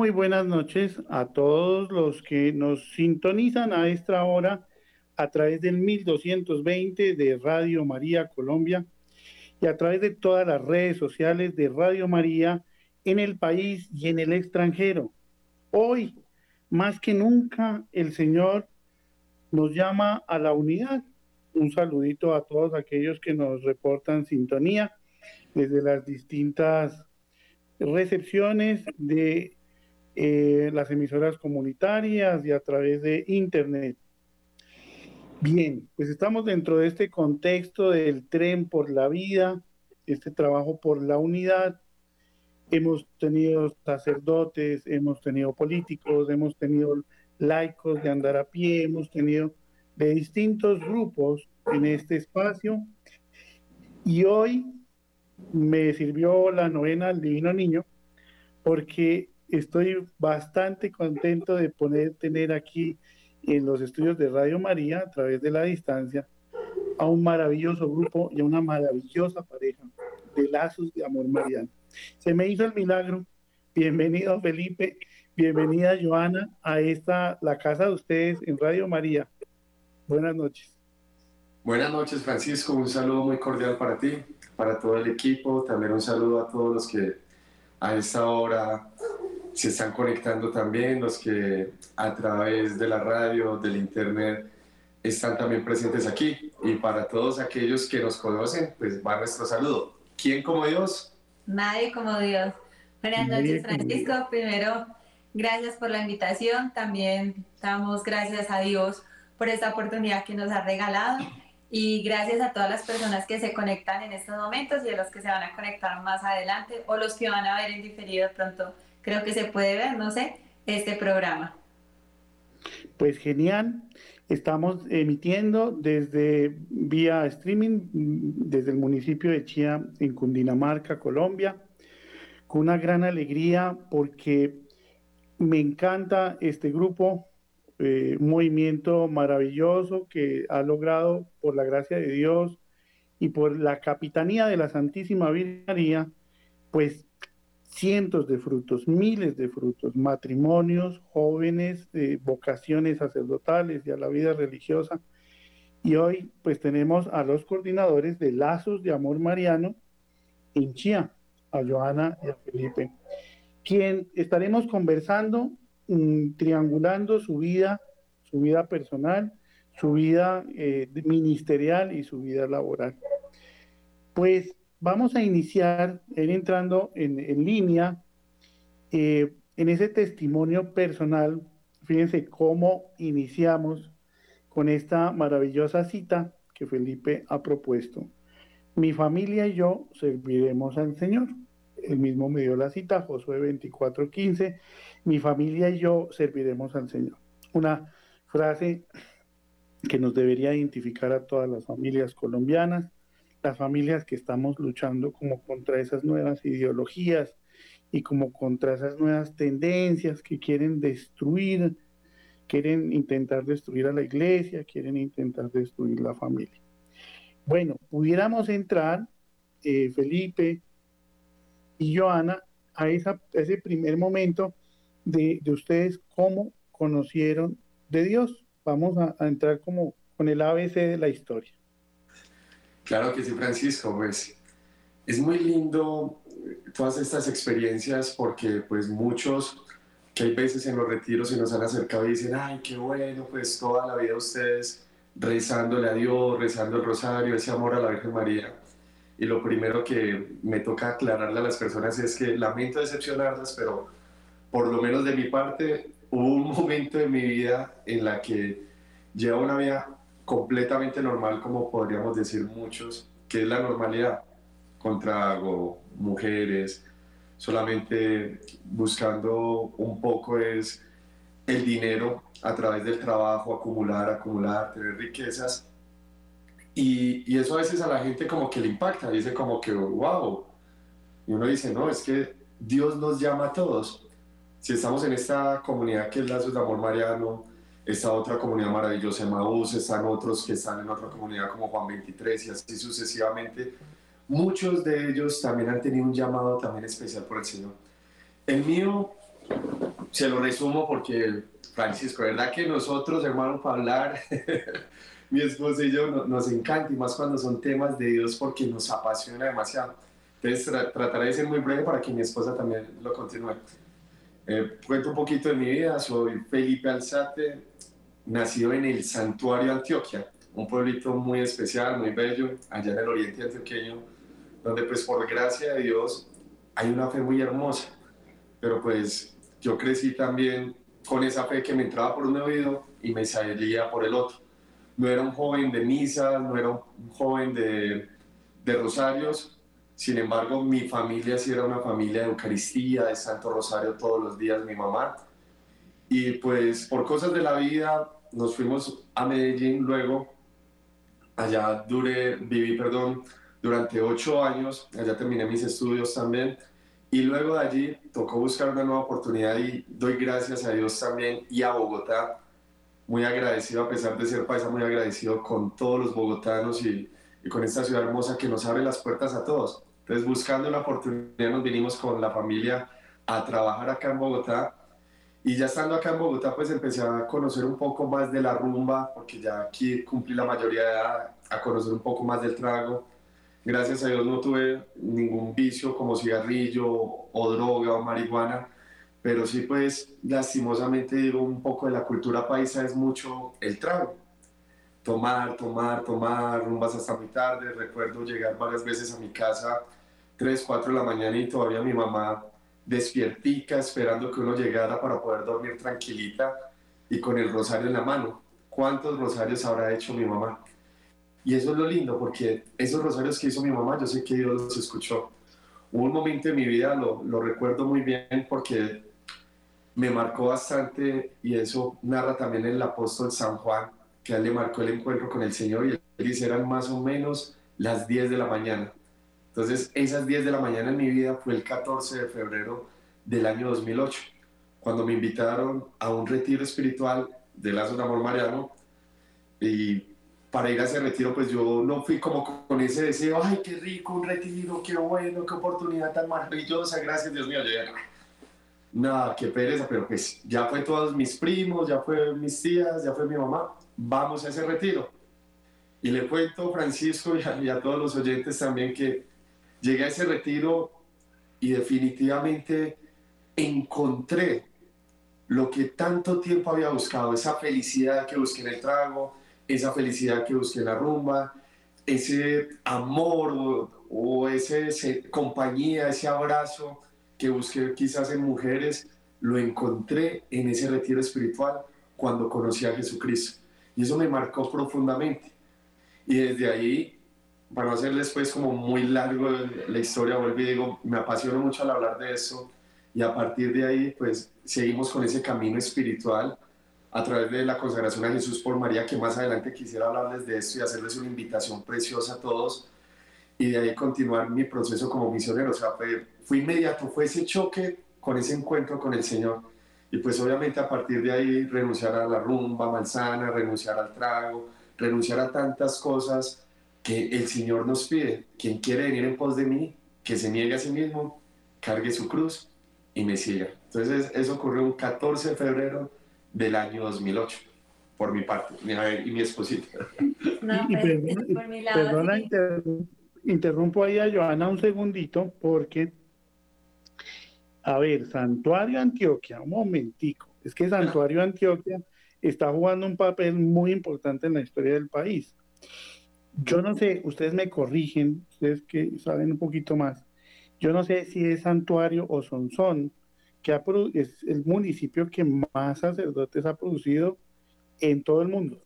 Muy buenas noches a todos los que nos sintonizan a esta hora a través del 1220 de Radio María Colombia y a través de todas las redes sociales de Radio María en el país y en el extranjero. Hoy, más que nunca, el Señor nos llama a la unidad. Un saludito a todos aquellos que nos reportan sintonía desde las distintas recepciones de eh, las emisoras comunitarias y a través de Internet. Bien, pues estamos dentro de este contexto del tren por la vida, este trabajo por la unidad. Hemos tenido sacerdotes, hemos tenido políticos, hemos tenido laicos de andar a pie, hemos tenido de distintos grupos en este espacio. Y hoy me sirvió la novena al Divino Niño porque estoy bastante contento de poder tener aquí en los estudios de Radio María, a través de la distancia, a un maravilloso grupo y a una maravillosa pareja de lazos de amor mariano. Se me hizo el milagro. Bienvenido Felipe, bienvenida Joana a esta, la casa de ustedes en Radio María. Buenas noches. Buenas noches Francisco, un saludo muy cordial para ti, para todo el equipo, también un saludo a todos los que a esta hora se están conectando también, los que a través de la radio, del internet, están también presentes aquí. Y para todos aquellos que nos conocen, pues va nuestro saludo. ¿Quién como Dios? Nadie como Dios. Buenas noches, Francisco. Primero, gracias por la invitación. También damos gracias a Dios por esta oportunidad que nos ha regalado. Y gracias a todas las personas que se conectan en estos momentos y a los que se van a conectar más adelante o los que van a ver en diferido pronto creo que se puede ver, no sé, este programa. Pues genial. Estamos emitiendo desde vía streaming desde el municipio de Chía en Cundinamarca, Colombia, con una gran alegría porque me encanta este grupo, eh, un movimiento maravilloso que ha logrado por la gracia de Dios y por la capitanía de la Santísima Virgen María, pues cientos de frutos, miles de frutos, matrimonios, jóvenes, vocaciones sacerdotales y a la vida religiosa. Y hoy pues tenemos a los coordinadores de Lazos de Amor Mariano en Chía, a Joana y a Felipe, quien estaremos conversando, mm, triangulando su vida, su vida personal, su vida eh, ministerial y su vida laboral. Pues vamos a iniciar entrando en, línea eh, en ese testimonio personal. Fíjense cómo iniciamos con esta maravillosa cita que Felipe ha propuesto. Mi familia y yo serviremos al Señor. El mismo me dio la cita, Josué 24:15. Mi familia y yo serviremos al Señor. Una frase que nos debería identificar a todas las familias colombianas las familias que estamos luchando como contra esas nuevas ideologías y como contra esas nuevas tendencias que quieren destruir, quieren intentar destruir a la iglesia, quieren intentar destruir la familia. Bueno, pudiéramos entrar, eh, Felipe y Joana, a, esa, ese primer momento de, ustedes cómo conocieron de Dios. Vamos a entrar como con el ABC de la historia. Claro que sí, Francisco, pues es muy lindo todas estas experiencias porque pues muchos que hay veces en los retiros se nos han acercado y dicen, ay, qué bueno, pues toda la vida ustedes rezándole a Dios, rezando el rosario, ese amor a la Virgen María. Y lo primero que me toca aclararle a las personas es que lamento decepcionarlas, pero por lo menos de mi parte hubo un momento de mi vida en la que lleva una vida completamente normal, como podríamos decir muchos, que es la normalidad, contra algo, mujeres, solamente buscando un poco es el dinero a través del trabajo, acumular, acumular, tener riquezas. Y, y, eso a veces a la gente como que le impacta, dice como que, wow. Y uno dice, no, es que Dios nos llama a todos. Si estamos en esta comunidad que es Lazos de Amor Mariano, esta otra comunidad maravillosa, Maús, están otros que están en otra comunidad como Juan 23 y así sucesivamente. Muchos de ellos también han tenido un llamado también especial por el Señor. El mío se lo resumo porque, Francisco, ¿verdad que nosotros, hermanos, para hablar, mi esposa y yo, nos encanta, y más cuando son temas de Dios porque nos apasiona demasiado. Entonces, trataré de ser muy breve para que mi esposa también lo continúe. Eh, cuento un poquito de mi vida, soy Felipe Alzate, nacido en el Santuario Antioquia, un pueblito muy especial, muy bello, allá en el oriente antioqueño, donde pues por gracia de Dios hay una fe muy hermosa, pero pues yo crecí también con esa fe que me entraba por un oído y me salía por el otro. No era un joven de misa, no era un joven de rosarios, sin embargo mi familia sí era una familia de Eucaristía, de Santo Rosario todos los días, mi mamá. Y pues por cosas de la vida nos fuimos a Medellín luego, allá duré, viví, perdón, durante ocho años, allá terminé mis estudios también y luego de allí tocó buscar una nueva oportunidad y doy gracias a Dios también y a Bogotá. Muy agradecido, a pesar de ser paisa, muy agradecido con todos los bogotanos y, y con esta ciudad hermosa que nos abre las puertas a todos. Entonces, buscando la oportunidad, nos vinimos con la familia a trabajar acá en Bogotá. Y ya estando acá en Bogotá, pues empecé a conocer un poco más de la rumba, porque ya aquí cumplí la mayoría de edad, a conocer un poco más del trago Gracias a Dios no tuve ningún vicio como cigarrillo o droga o marihuana, pero sí pues lastimosamente digo un poco de la cultura paisa es mucho el trago. Tomar, tomar, tomar, rumbas hasta muy tarde. Recuerdo llegar varias veces a mi casa 3, 4 de la mañana y todavía mi mamá despiertica esperando que uno llegara para poder dormir tranquilita y con el rosario en la mano. ¿Cuántos rosarios habrá hecho mi mamá? Y eso es lo lindo, porque esos rosarios que hizo mi mamá, yo sé que Dios los escuchó. Hubo un momento en mi vida, lo, lo recuerdo muy bien, porque me marcó bastante, y eso narra también el apóstol San Juan, que a él le marcó el encuentro con el Señor, y él dice, eran más o menos las 10 de la mañana. Entonces, esas 10 de la mañana en mi vida fue el 14 de febrero del año 2008, cuando me invitaron a un retiro espiritual de Lazo de Amor Mariano, y para ir a ese retiro, pues yo no fui como con ese deseo, ay, qué rico, un retiro, qué bueno, qué oportunidad tan maravillosa, gracias Dios mío, yo ya, nada, qué pereza, pero pues ya fue todos mis primos, ya fue mis tías, ya fue mi mamá, vamos a ese retiro. Y le cuento, Francisco, y a todos los oyentes también, que llegué a ese retiro y definitivamente encontré lo que tanto tiempo había buscado, esa felicidad que busqué en el trago, esa felicidad que busqué en la rumba, ese amor o, ese, compañía, ese abrazo que busqué quizás en mujeres, lo encontré en ese retiro espiritual cuando conocí a Jesucristo. Y eso me marcó profundamente. Y desde ahí, para no hacerles pues como muy largo la historia, vuelvo y digo, me apasiona mucho al hablar de eso. Y a partir de ahí, pues seguimos con ese camino espiritual a través de la consagración a Jesús por María, que más adelante quisiera hablarles de esto y hacerles una invitación preciosa a todos y de ahí continuar mi proceso como misionero. O sea, fue, fue inmediato, fue ese choque con ese encuentro con el Señor. Y pues obviamente a partir de ahí renunciar a la rumba manzana, renunciar al trago, renunciar a tantas cosas que el Señor nos pide. Quien quiere venir en pos de mí, que se niegue a sí mismo, cargue su cruz y me siga. Entonces eso ocurrió un 14 de febrero del año 2008, por mi parte, y mi esposita. No, perdona, interrumpo ahí a Joana un segundito, porque, a ver, Santuario Antioquia, un momentico, es que Santuario Antioquia está jugando un papel muy importante en la historia del país. Yo no sé, ustedes me corrigen, ustedes que saben un poquito más. Yo no sé si es Santuario o Sonsón, que es el municipio que más sacerdotes ha producido en todo el mundo.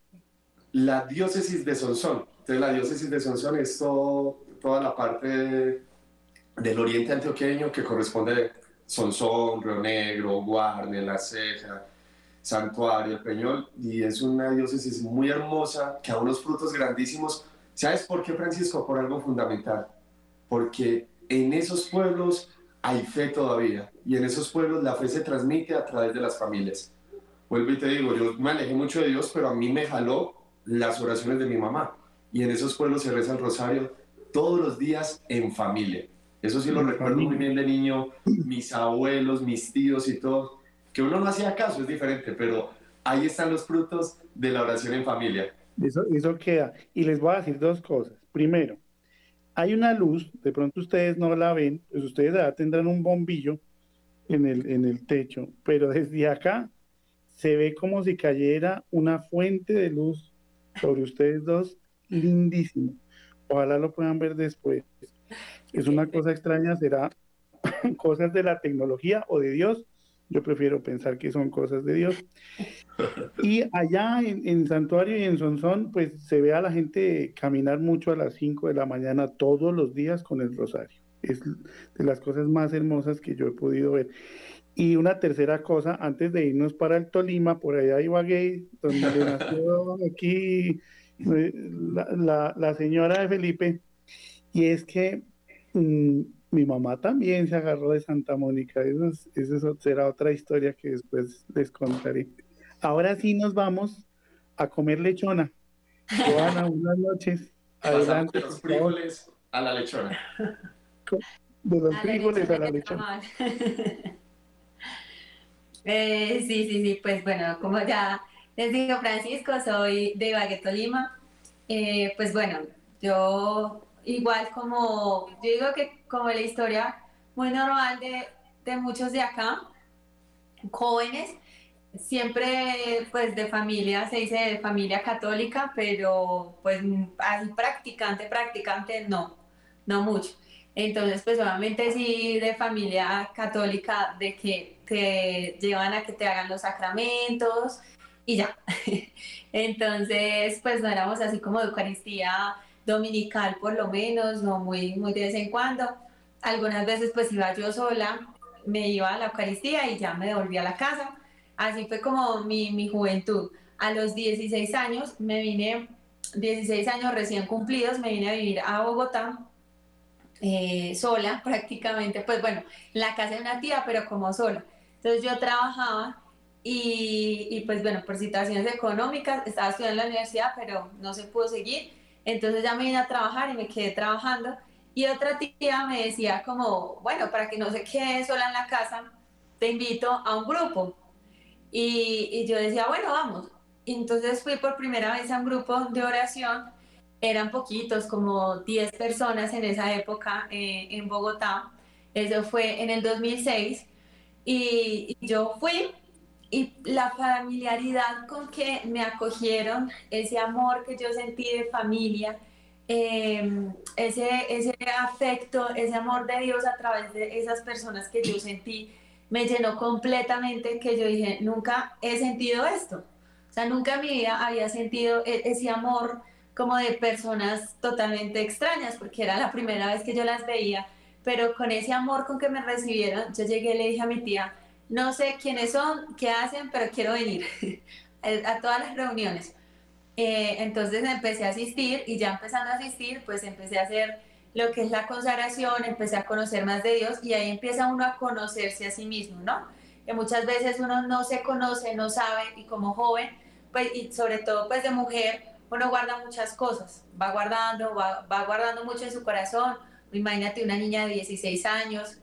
La diócesis de Sonsón. Entonces la diócesis de Sonsón es toda la parte del oriente antioqueño que corresponde a Sonsón, Río Negro, Guarne, La Ceja, Santuario, Peñol, y es una diócesis muy hermosa que da unos frutos grandísimos. ¿Sabes por qué, Francisco? Por algo fundamental. Porque en esos pueblos hay fe todavía y en esos pueblos la fe se transmite a través de las familias. Vuelvo y te digo, yo me alejé mucho de Dios, pero a mí me jaló las oraciones de mi mamá y en esos pueblos se reza el rosario todos los días en familia. Eso sí lo recuerdo muy bien de niño, mis abuelos, mis tíos y todo. Que uno no hacía caso, es diferente, pero ahí están los frutos de la oración en familia. Eso, eso queda. Y les voy a decir dos cosas. Primero, hay una luz, de pronto ustedes no la ven, pues ustedes ya tendrán un bombillo en el, en el techo, pero desde acá se ve como si cayera una fuente de luz sobre ustedes dos, lindísimo. Ojalá lo puedan ver después. Es una cosa extraña, será cosas de la tecnología o de Dios. Yo prefiero pensar que son cosas de Dios. Y allá en, Santuario y en Sonsón, pues se ve a la gente caminar mucho a las 5 de la mañana todos los días con el rosario. Es de las cosas más hermosas que yo he podido ver. Y una tercera cosa, antes de irnos para el Tolima, por allá Ibagué, donde nació aquí eh, la, la, señora de Felipe, y es que mm, mi mamá también se agarró de Santa Mónica. Eso, eso será otra historia que después les contaré. Ahora sí nos vamos a comer lechona. Joana, buenas noches. Adelante. De los frijoles a la lechona. De los frijoles a la lechona. Eh, sí, sí, sí, pues bueno, como ya les digo, Francisco, soy de Ibagué, Tolima. Eh, pues bueno, yo igual como, yo digo que como la historia muy normal de, de muchos de acá, jóvenes, siempre pues de familia, se dice de familia católica, pero pues así practicante, practicante no, no mucho. Entonces pues obviamente sí de familia católica, de que te llevan a que te hagan los sacramentos y ya. Entonces pues no éramos así como de Eucaristía dominical por lo menos, no muy, muy de vez en cuando. Algunas veces pues iba yo sola, me iba a la Eucaristía y ya me devolvía a la casa Así fue como mi, mi juventud. A los 16 años me vine, 16 años recién cumplidos, me vine a vivir a Bogotá eh, sola prácticamente, pues bueno, en la casa de una tía, pero como sola. Entonces yo trabajaba y, y, pues bueno, por situaciones económicas, estaba estudiando en la universidad, pero no se pudo seguir. Entonces ya me vine a trabajar y me quedé trabajando. Y otra tía me decía como, bueno, para que no se quede sola en la casa, te invito a un grupo. Y, yo decía, bueno, vamos. Y entonces fui por primera vez a un grupo de oración. Eran poquitos, como 10 personas en esa época eh, en Bogotá. Eso fue en el 2006. Y, yo fui y la familiaridad con que me acogieron, ese amor que yo sentí de familia, em, ese, ese afecto, ese amor de Dios a través de esas personas que yo sentí, me llenó completamente que yo dije, nunca he sentido esto. O sea, nunca en mi vida había sentido e-, ese amor como de personas totalmente extrañas, porque era la primera vez que yo las veía, pero con ese amor con que me recibieron, yo llegué y le dije a mi tía, no sé quiénes son, qué hacen, pero quiero venir a todas las reuniones. Eh, entonces empecé a asistir y ya empezando a asistir, pues empecé a hacer lo que es la consagración, empecé a conocer más de Dios y ahí empieza uno a conocerse a sí mismo, ¿no? Que muchas veces uno no se conoce, no sabe y como joven, pues y sobre todo pues de mujer, uno guarda muchas cosas, va guardando, va, va guardando mucho en su corazón. Imagínate una niña de 16 años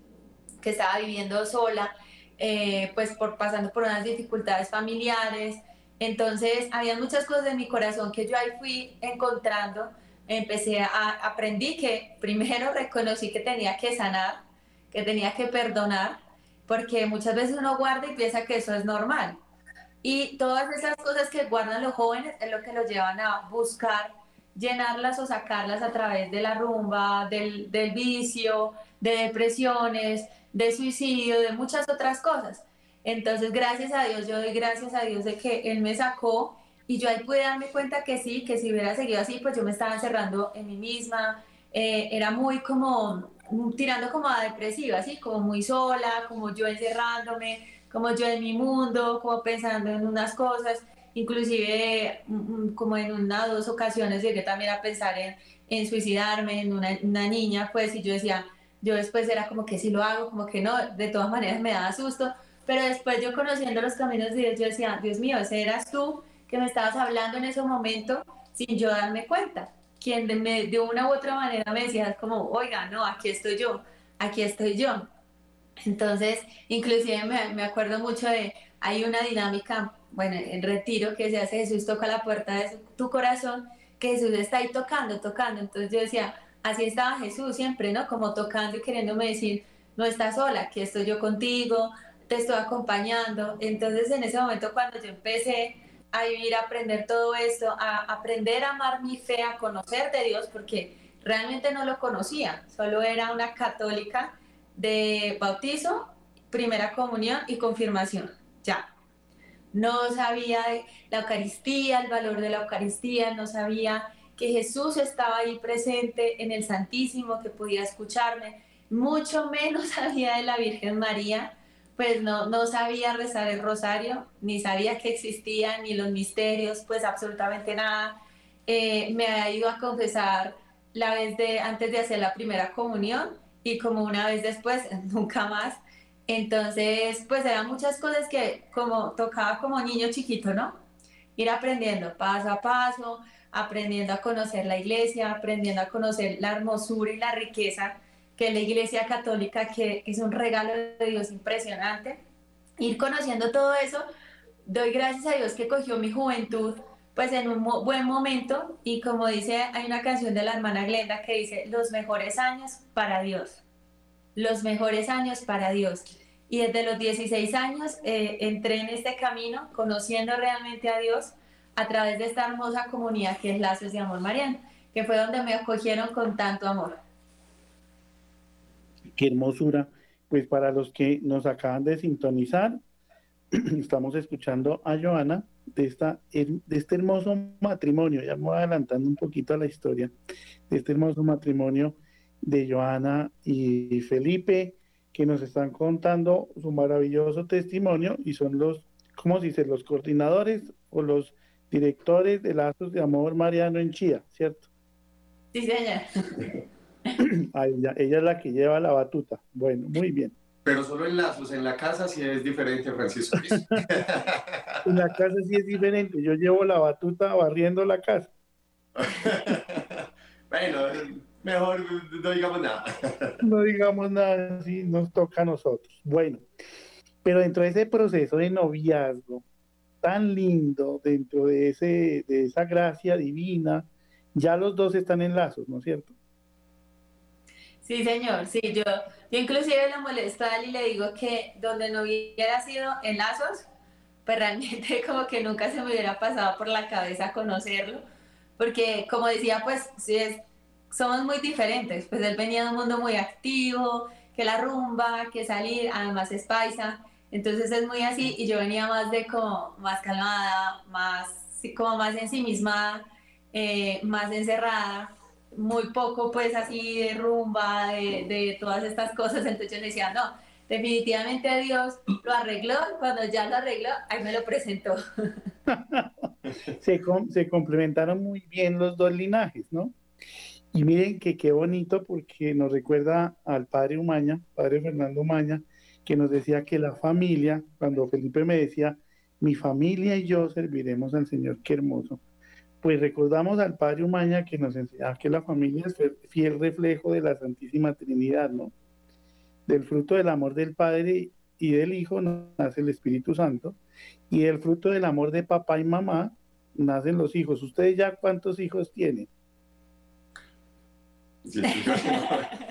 que estaba viviendo sola, eh, pues por pasando por unas dificultades familiares. Entonces, había muchas cosas en mi corazón que yo ahí fui encontrando empecé a, aprendí que primero reconocí que tenía que sanar, que tenía que perdonar, porque muchas veces uno guarda y piensa que eso es normal. Y todas esas cosas que guardan los jóvenes es lo que los llevan a buscar llenarlas o sacarlas a través de la rumba, del, del vicio, de depresiones, de suicidio, de muchas otras cosas. Entonces, gracias a Dios, yo doy gracias a Dios de que Él me sacó y yo ahí pude darme cuenta que sí, que si hubiera seguido así, pues yo me estaba encerrando en mí misma, eh, era muy como tirando como a depresiva, así como muy sola, como yo encerrándome, como yo en mi mundo, como pensando en unas cosas, inclusive mm, mm, como en una o dos ocasiones llegué también a pensar en, en suicidarme, en una, una, niña, pues, y yo decía, yo después era como que si lo hago, como que no, de todas maneras me daba susto, pero después yo conociendo los caminos de Dios, yo decía, Dios mío, ese eras tú, que me estabas hablando en ese momento sin yo darme cuenta. Quien de, de una u otra manera me decía como, oiga, no, aquí estoy yo, aquí estoy yo. Entonces, inclusive me, me acuerdo mucho de, hay una dinámica, bueno, en retiro que se hace Jesús toca la puerta de tu corazón, que Jesús está ahí tocando, tocando. Entonces yo decía, así estaba Jesús siempre, ¿no? Como tocando y queriéndome decir, no estás sola, que estoy yo contigo, te estoy acompañando. Entonces en ese momento cuando yo empecé a vivir, a aprender todo esto, a aprender a amar mi fe, a conocer de Dios, porque realmente no lo conocía, solo era una católica de bautizo, primera comunión y confirmación, ya. No sabía la Eucaristía, el valor de la Eucaristía, no sabía que Jesús estaba ahí presente en el Santísimo, que podía escucharme, mucho menos sabía de la Virgen María, pues no, no sabía rezar el rosario, ni sabía que existía, ni los misterios, pues absolutamente nada. Eh, me había ido a confesar la vez de, antes de hacer la primera comunión y como una vez después, nunca más. Entonces, pues eran muchas cosas que como tocaba como niño chiquito, ¿no? Ir aprendiendo paso a paso, aprendiendo a conocer la iglesia, aprendiendo a conocer la hermosura y la riqueza que la iglesia católica, que es un regalo de Dios impresionante. Ir conociendo todo eso, doy gracias a Dios que cogió mi juventud pues en un buen momento y como dice, hay una canción de la hermana Glenda que dice, los mejores años para Dios, los mejores años para Dios. Y desde los 16 años eh, entré en este camino conociendo realmente a Dios a través de esta hermosa comunidad que es Lazos de Amor Mariano, que fue donde me acogieron con tanto amor. Qué hermosura. Pues para los que nos acaban de sintonizar, estamos escuchando a Joana de, esta, de este hermoso matrimonio, ya me voy adelantando un poquito a la historia, de este hermoso matrimonio de Joana y Felipe, que nos están contando su maravilloso testimonio y son los, ¿cómo se dice?, los coordinadores o los directores de Lazos de Amor Mariano en Chía, ¿cierto? Sí, señor. ella, ella es la que lleva la batuta. Bueno, muy bien. Pero solo en lazos, en la casa sí es diferente, Francisco. en la casa sí es diferente. Yo llevo la batuta barriendo la casa. bueno, mejor no digamos nada. no digamos nada, sí, nos toca a nosotros. Bueno, pero dentro de ese proceso de noviazgo tan lindo, dentro de, ese, de esa gracia divina, ya los dos están en lazos, ¿no es cierto? Sí, señor, sí, yo, yo inclusive le molesto a él y le digo que donde no hubiera sido en lazos, pues realmente como que nunca se me hubiera pasado por la cabeza conocerlo, porque como decía, pues sí es, somos muy diferentes, pues él venía de un mundo muy activo, que la rumba, que salir, además es paisa, entonces es muy así y yo venía más de como más calmada, más, como más ensimismada, eh, más encerrada, muy poco pues así de rumba, de, todas estas cosas, entonces yo decía, no, definitivamente Dios lo arregló, cuando ya lo arregló, ahí me lo presentó. se, se complementaron muy bien los dos linajes, ¿no? Y miren que qué bonito porque nos recuerda al padre Umaña, padre Fernando Umaña, que nos decía que la familia, cuando Felipe me decía, mi familia y yo serviremos al Señor, qué hermoso pues recordamos al Padre Umaña que nos enseñaba que la familia es fiel reflejo de la Santísima Trinidad, ¿no? Del fruto del amor del Padre y del Hijo nace el Espíritu Santo, y del fruto del amor de papá y mamá nacen los hijos. ¿Ustedes ya cuántos hijos tienen?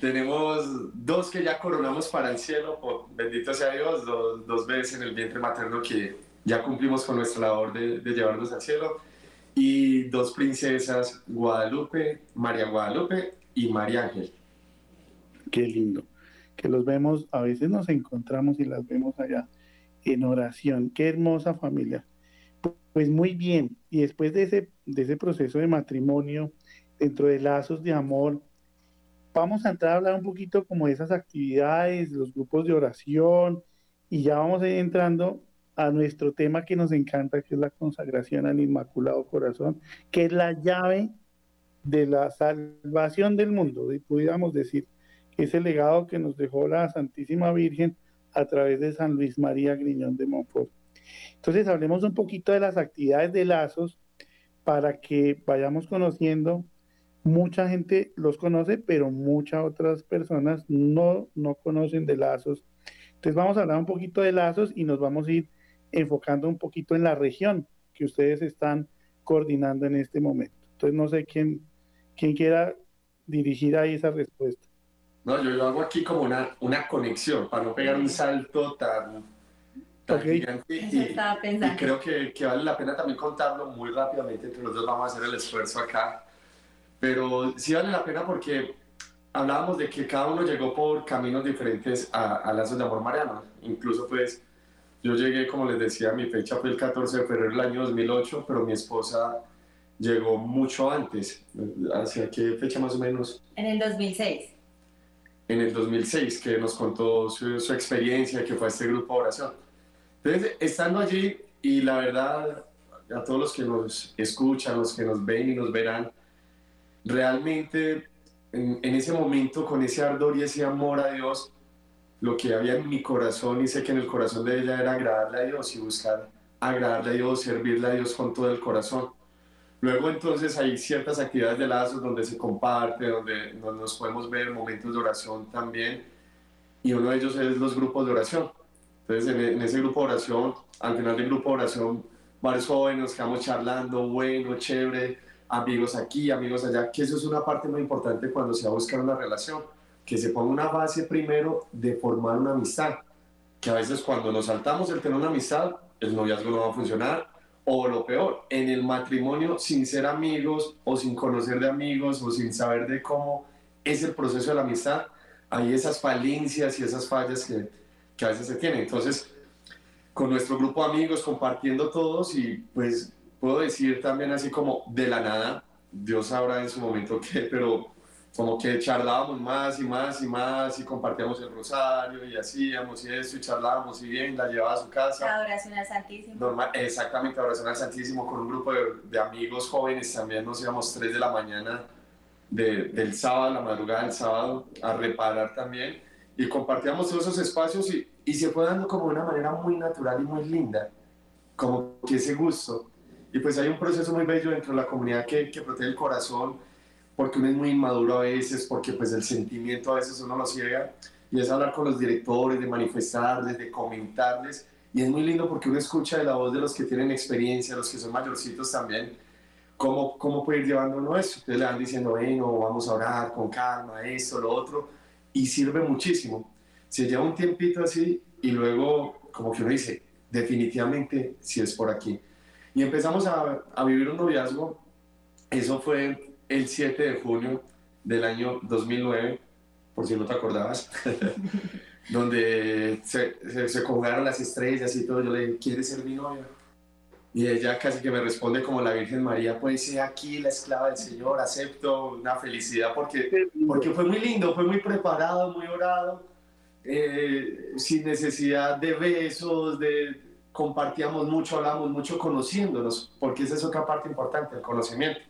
Tenemos dos que ya coronamos para el cielo, bendito sea Dios, dos, dos veces en el vientre materno que ya cumplimos con nuestra labor de, de llevarnos al cielo y dos princesas, Guadalupe, María Guadalupe y María Ángel. Qué lindo. Que los vemos, a veces nos encontramos y las vemos allá en oración. Qué hermosa familia. Pues muy bien. Y después de ese, de ese proceso de matrimonio, dentro de lazos de amor, vamos a entrar a hablar un poquito como de esas actividades, los grupos de oración, y ya vamos a ir entrando a nuestro tema que nos encanta, que es la consagración al Inmaculado Corazón, que es la llave de la salvación del mundo, y pudiéramos decir, que es el legado que nos dejó la Santísima Virgen a través de San Luis María Griñón de Montfort. Entonces hablemos un poquito de las actividades de lazos para que vayamos conociendo mucha gente los conoce, pero muchas otras personas no, no conocen de lazos. Entonces vamos a hablar un poquito de lazos y nos vamos a ir enfocando un poquito en la región que ustedes están coordinando en este momento. Entonces no sé quién, quién quiera dirigir ahí esa respuesta. No, yo lo hago aquí como una, una conexión para no pegar un salto tan, gigante. Y, creo que, que, vale la pena también contarlo muy rápidamente, entre los dos vamos a hacer el esfuerzo acá. Pero sí vale la pena porque hablábamos de que cada uno llegó por caminos diferentes a, a Lazos de Amor Mariano. Incluso pues yo llegué, como les decía, mi fecha fue el 14 de febrero del año 2008, pero mi esposa llegó mucho antes. ¿Hacia qué fecha más o menos? En el 2006 en el 2006, que nos contó su, experiencia, que fue este grupo de oración. Entonces, estando allí, y la verdad, a todos los que nos escuchan, los que nos ven y nos verán, realmente en, en ese momento, con ese ardor y ese amor a Dios, lo que había en mi corazón, y sé que en el corazón de ella era agradarle a Dios y buscar agradarle a Dios, servirle a Dios con todo el corazón. Luego entonces hay ciertas actividades de lazos donde se comparte, donde, nos podemos ver momentos de oración también, y uno de ellos es los grupos de oración. Entonces en, ese grupo de oración, al final del grupo de oración, varios jóvenes quedamos charlando, bueno, chévere, amigos aquí, amigos allá, que eso es una parte muy importante cuando se va a buscar una relación, que se ponga una base primero de formar una amistad, que a veces cuando nos saltamos el tener una amistad, el noviazgo no va a funcionar, o lo peor, en el matrimonio sin ser amigos o sin conocer de amigos o sin saber de cómo es el proceso de la amistad, hay esas falencias y esas fallas que, que a veces se tienen. Entonces, con nuestro grupo de amigos, compartiendo todos y pues puedo decir también así como de la nada, Dios sabrá en su momento qué, pero como que charlábamos más y más y más y compartíamos el rosario y hacíamos y eso y charlábamos y bien, la llevaba a su casa. La adoración al Santísimo. Normal, exactamente, adoración al Santísimo con un grupo de, de, amigos jóvenes también, nos íbamos 3 de la mañana de, del sábado, la madrugada del sábado, a reparar también y compartíamos todos esos espacios y, y se fue dando como de una manera muy natural y muy linda, como que ese gusto. Y pues hay un proceso muy bello dentro de la comunidad que, protege el corazón porque uno es muy inmaduro a veces, porque pues el sentimiento a veces uno lo ciega, y es hablar con los directores, de manifestarles, de comentarles, y es muy lindo porque uno escucha de la voz de los que tienen experiencia, los que son mayorcitos también, cómo, cómo puede ir llevando uno eso. Entonces le van diciendo, bueno, vamos a orar con calma, esto, lo otro, y sirve muchísimo. Se lleva un tiempito así y luego como que uno dice, definitivamente si es por aquí. Y empezamos a, a vivir un noviazgo, eso fue el 7 de junio del año 2009, por si no te acordabas, donde se, se, conjugaron las estrellas y todo. Yo le dije, ¿quieres ser mi novia? Y ella casi que me responde como la Virgen María, pues ser aquí la esclava del Señor, acepto una felicidad porque, porque fue muy lindo, fue muy preparado, muy orado, eh, sin necesidad de besos, de compartíamos mucho, hablamos mucho conociéndonos, porque esa es otra parte importante, el conocimiento.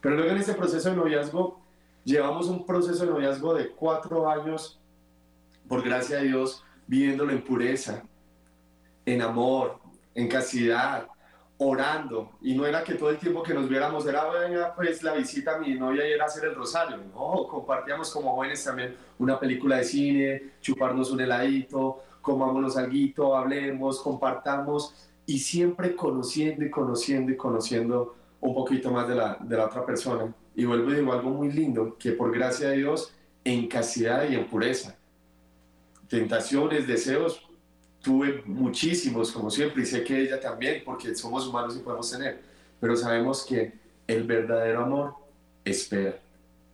Pero luego en este proceso de noviazgo, llevamos un proceso de noviazgo de cuatro años, por gracia de Dios, viviéndolo en pureza, en amor, en castidad, orando. Y no era que todo el tiempo que nos viéramos era, venga, pues la visita a mi novia y era hacer el rosario. No, compartíamos como jóvenes también una película de cine, chuparnos un heladito, comámonos algo, hablemos, compartamos y siempre conociendo y conociendo y conociendo un poquito más de la, de la otra persona. Y vuelvo y digo algo muy lindo, que por gracia de Dios, en castidad y en pureza. Tentaciones, deseos, tuve muchísimos, como siempre, y sé que ella también, porque somos humanos y podemos tener, pero sabemos que el verdadero amor espera,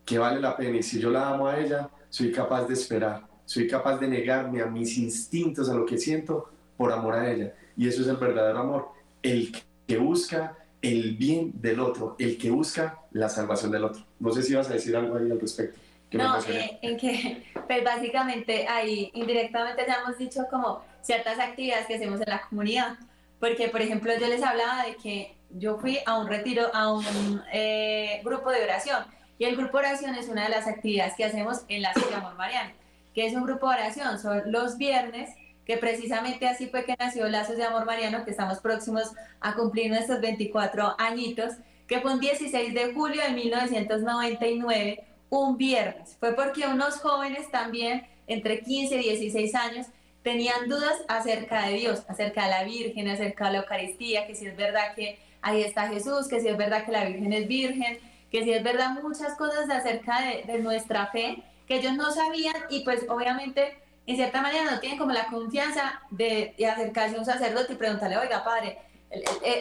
que vale la pena, y si yo la amo a ella, soy capaz de esperar, soy capaz de negarme a mis instintos, a lo que siento, por amor a ella, y eso es el verdadero amor, el que busca el bien del otro, el que busca la salvación del otro. No sé si vas a decir algo ahí al respecto. No, eh, en que, pues básicamente ahí indirectamente ya hemos dicho como ciertas actividades que hacemos en la comunidad. Porque, por ejemplo, yo les hablaba de que yo fui a un retiro, a un eh, grupo de oración. Y el grupo de oración es una de las actividades que hacemos en la Ciudad Amor Mariano, que es un grupo de oración. Son los viernes que precisamente así fue que nació Lazos de Amor Mariano, que estamos próximos a cumplir nuestros 24 añitos, que fue un 16 de julio de 1999, un viernes. Fue porque unos jóvenes también, entre 15 y 16 años, tenían dudas acerca de Dios, acerca de la Virgen, acerca de la Eucaristía, que si es verdad que ahí está Jesús, que si es verdad que la Virgen es virgen, que si es verdad muchas cosas acerca de, nuestra fe que ellos no sabían y pues obviamente en cierta manera no tienen como la confianza de, acercarse a un sacerdote y preguntarle, oiga padre,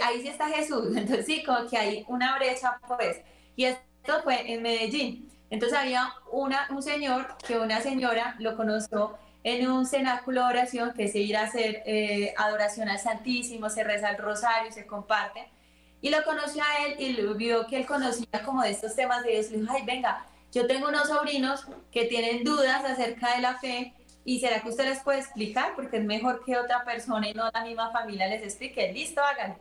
ahí sí está Jesús, entonces sí, como que hay una brecha pues, y esto fue en Medellín, entonces había una, un señor que una señora lo conoció en un cenáculo de oración que se ir a hacer eh, adoración al Santísimo, se reza el rosario, se comparte. Y lo conoció a él y vio que él conocía como de estos temas de Dios. Le dijo, ay, venga, yo tengo unos sobrinos que tienen dudas acerca de la fe y será que usted les puede explicar porque es mejor que otra persona y no la misma familia les explique. Listo, háganlo.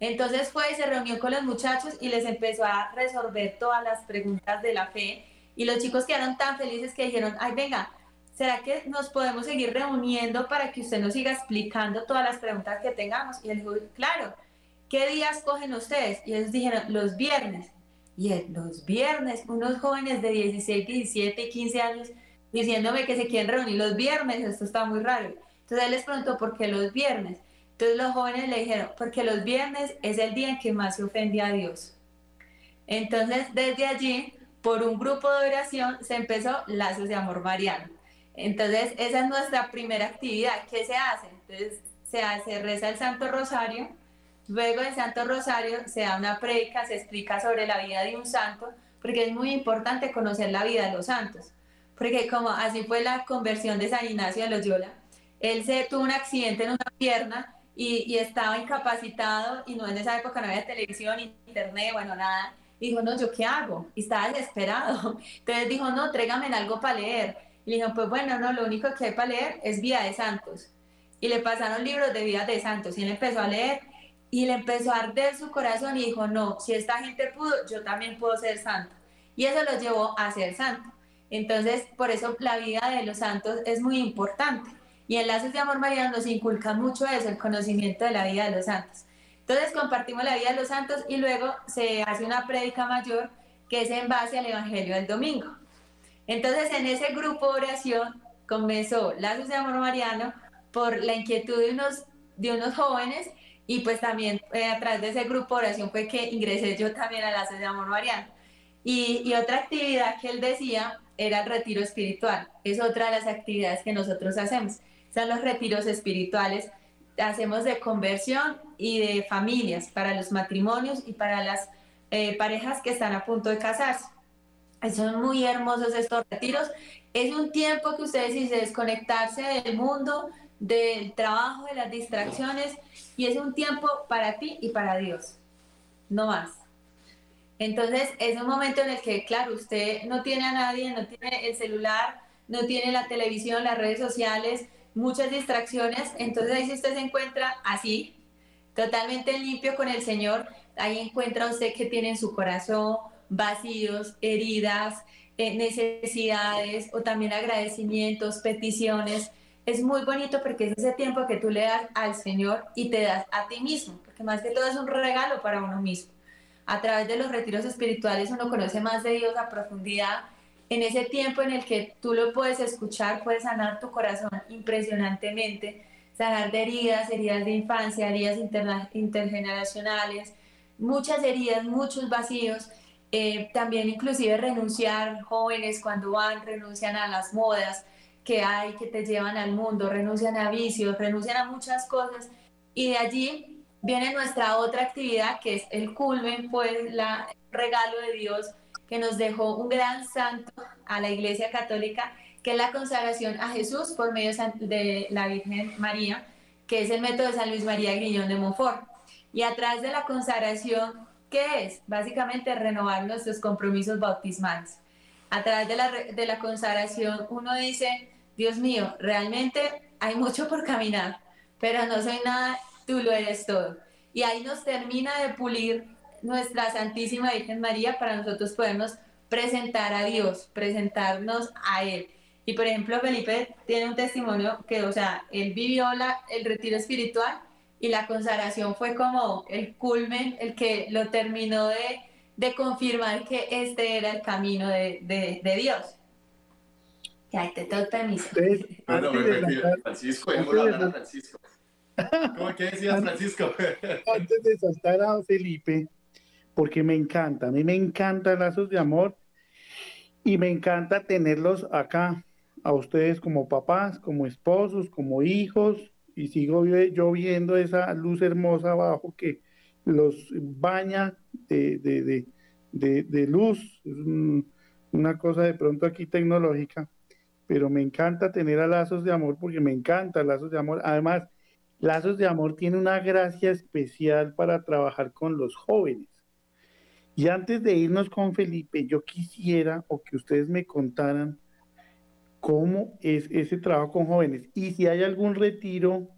Entonces fue y se reunió con los muchachos y les empezó a resolver todas las preguntas de la fe. Y los chicos quedaron tan felices que dijeron, ay, venga, ¿será que nos podemos seguir reuniendo para que usted nos siga explicando todas las preguntas que tengamos? Y él dijo, claro, ¿qué días cogen ustedes? Y ellos dijeron, los viernes. Y los viernes, unos jóvenes de 16, 17 y 15 años diciéndome que se quieren reunir los viernes, esto está muy raro. Entonces él les preguntó, ¿por qué los viernes? Entonces los jóvenes le dijeron, porque los viernes es el día en que más se ofende a Dios. Entonces desde allí, por un grupo de oración, se empezó Lazos de Amor Mariano. Entonces, esa es nuestra primera actividad. ¿Qué se hace? Entonces, se hace, reza el Santo Rosario, luego del Santo Rosario se da una predica, se explica sobre la vida de un santo, porque es muy importante conocer la vida de los santos. Porque como así fue la conversión de San Ignacio de Loyola, él se tuvo un accidente en una pierna y, y, estaba incapacitado y no en esa época no había televisión, internet, bueno, nada. Y dijo, no, ¿yo qué hago? Y estaba desesperado. Entonces dijo, no, tráigame algo para leer. Y le dijeron, pues bueno, no, lo único que hay para leer es Vida de Santos. Y le pasaron libros de Vida de Santos y él empezó a leer y le empezó a arder su corazón y dijo, no, si esta gente pudo, yo también puedo ser santo. Y eso lo llevó a ser santo. Entonces, por eso la vida de los santos es muy importante. Y en Lazos de Amor Mariano nos inculca mucho eso, el conocimiento de la vida de los santos. Entonces compartimos la vida de los santos y luego se hace una prédica mayor que es en base al Evangelio del domingo. Entonces, en ese grupo de oración comenzó Lazos de Amor Mariano por la inquietud de unos, de unos jóvenes y pues también eh, a través de ese grupo de oración fue que ingresé yo también a Lazos de Amor Mariano. Y, y, otra actividad que él decía era el retiro espiritual. Es otra de las actividades que nosotros hacemos. Son los retiros espirituales. Hacemos de conversión y de familias para los matrimonios y para las eh, parejas que están a punto de casarse. Son muy hermosos estos retiros. Es un tiempo que ustedes dicen desconectarse del mundo, del trabajo, de las distracciones, y es un tiempo para ti y para Dios, no más. Entonces es un momento en el que, claro, usted no tiene a nadie, no tiene el celular, no tiene la televisión, las redes sociales, muchas distracciones. Entonces ahí si usted se encuentra así, totalmente limpio con el Señor, ahí encuentra usted que tiene en su corazón vacíos, heridas, eh, necesidades o también agradecimientos, peticiones. Es muy bonito porque es ese tiempo que tú le das al Señor y te das a ti mismo, porque más que todo es un regalo para uno mismo. A través de los retiros espirituales uno conoce más de Dios a profundidad. En ese tiempo en el que tú lo puedes escuchar, puedes sanar tu corazón impresionantemente, sanar de heridas, heridas de infancia, heridas intergeneracionales, muchas heridas, muchos vacíos eh, también inclusive renunciar, jóvenes cuando van, renuncian a las modas que hay, que te llevan al mundo, renuncian a vicios, renuncian a muchas cosas. Y de allí viene nuestra otra actividad, que es el culmen, pues el regalo de Dios que nos dejó un gran santo a la Iglesia Católica, que es la consagración a Jesús por medio de la Virgen María, que es el método de San Luis María Guillón de Montfort. Y a través de la consagración ¿Qué es? Básicamente renovar nuestros compromisos bautismales. A través de la, de la consagración uno dice, Dios mío, realmente hay mucho por caminar, pero no soy nada, tú lo eres todo. Y ahí nos termina de pulir nuestra Santísima Virgen María para nosotros podernos presentar a Dios, presentarnos a Él. Y por ejemplo, Felipe tiene un testimonio que, o sea, él vivió la, el retiro espiritual y la consagración fue como el culmen, el que lo terminó de, de confirmar que este era el camino de, de, de Dios. Ya, te toca misa. No, no, Francisco, a Francisco. ¿Cómo que decías, Francisco? Antes de saltar a Felipe, porque me encanta, a mí me encantan lazos de amor y me encanta tenerlos acá, a ustedes como papás, como esposos, como hijos, y sigo yo viendo esa luz hermosa abajo que los baña de, de, de, de luz, es una cosa de pronto aquí tecnológica, pero me encanta tener a Lazos de Amor porque me encanta Lazos de Amor. Además, Lazos de Amor tiene una gracia especial para trabajar con los jóvenes. Y antes de irnos con Felipe, yo quisiera o que ustedes me contaran cómo es ese trabajo con jóvenes y si hay algún retiro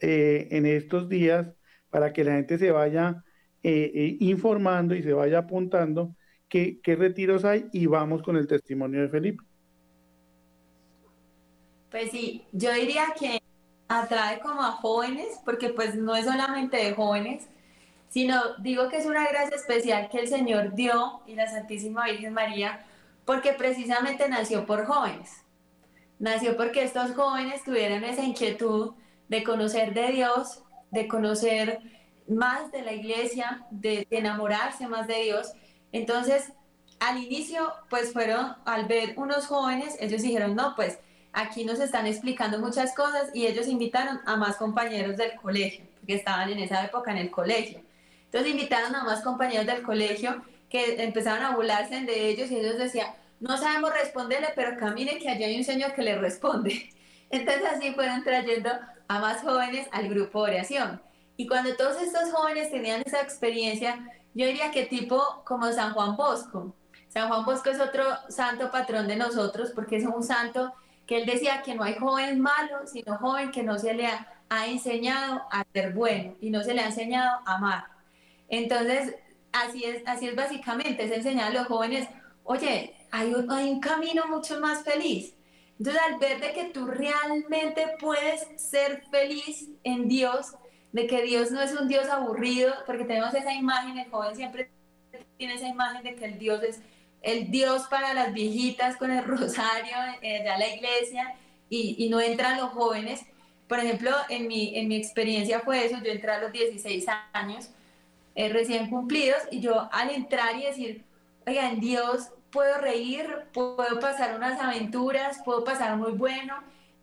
eh, en estos días para que la gente se vaya eh, eh, informando y se vaya apuntando qué, qué retiros hay y vamos con el testimonio de Felipe. Pues sí, yo diría que atrae como a jóvenes, porque pues no es solamente de jóvenes, sino digo que es una gracia especial que el Señor dio y la Santísima Virgen María, porque precisamente nació por jóvenes. Nació porque estos jóvenes tuvieron esa inquietud de conocer de Dios, de conocer más de la iglesia, de, enamorarse más de Dios. Entonces, al inicio, pues fueron, al ver unos jóvenes, ellos dijeron, no, pues aquí nos están explicando muchas cosas y ellos invitaron a más compañeros del colegio, que estaban en esa época en el colegio. Entonces invitaron a más compañeros del colegio que empezaron a burlarse de ellos y ellos decían, no sabemos responderle, pero camine que allá hay un señor que le responde. Entonces así fueron trayendo a más jóvenes al grupo de oración. Y cuando todos estos jóvenes tenían esa experiencia, yo diría que tipo como San Juan Bosco. San Juan Bosco es otro santo patrón de nosotros porque es un santo que él decía que no hay joven malo, sino joven que no se le ha, enseñado a ser bueno y no se le ha enseñado a amar. Entonces, así es, así es básicamente, es enseñar a los jóvenes, oye, hay un, hay un camino mucho más feliz. Entonces, al ver de que tú realmente puedes ser feliz en Dios, de que Dios no es un Dios aburrido, porque tenemos esa imagen, el joven siempre tiene esa imagen de que el Dios es el Dios para las viejitas con el rosario eh, allá a la iglesia y, no entran los jóvenes. Por ejemplo, en mi, en mi experiencia fue eso, yo entré a los 16 años eh, recién cumplidos y yo al entrar y decir, oiga, en Dios puedo reír, puedo pasar unas aventuras, puedo pasar muy bueno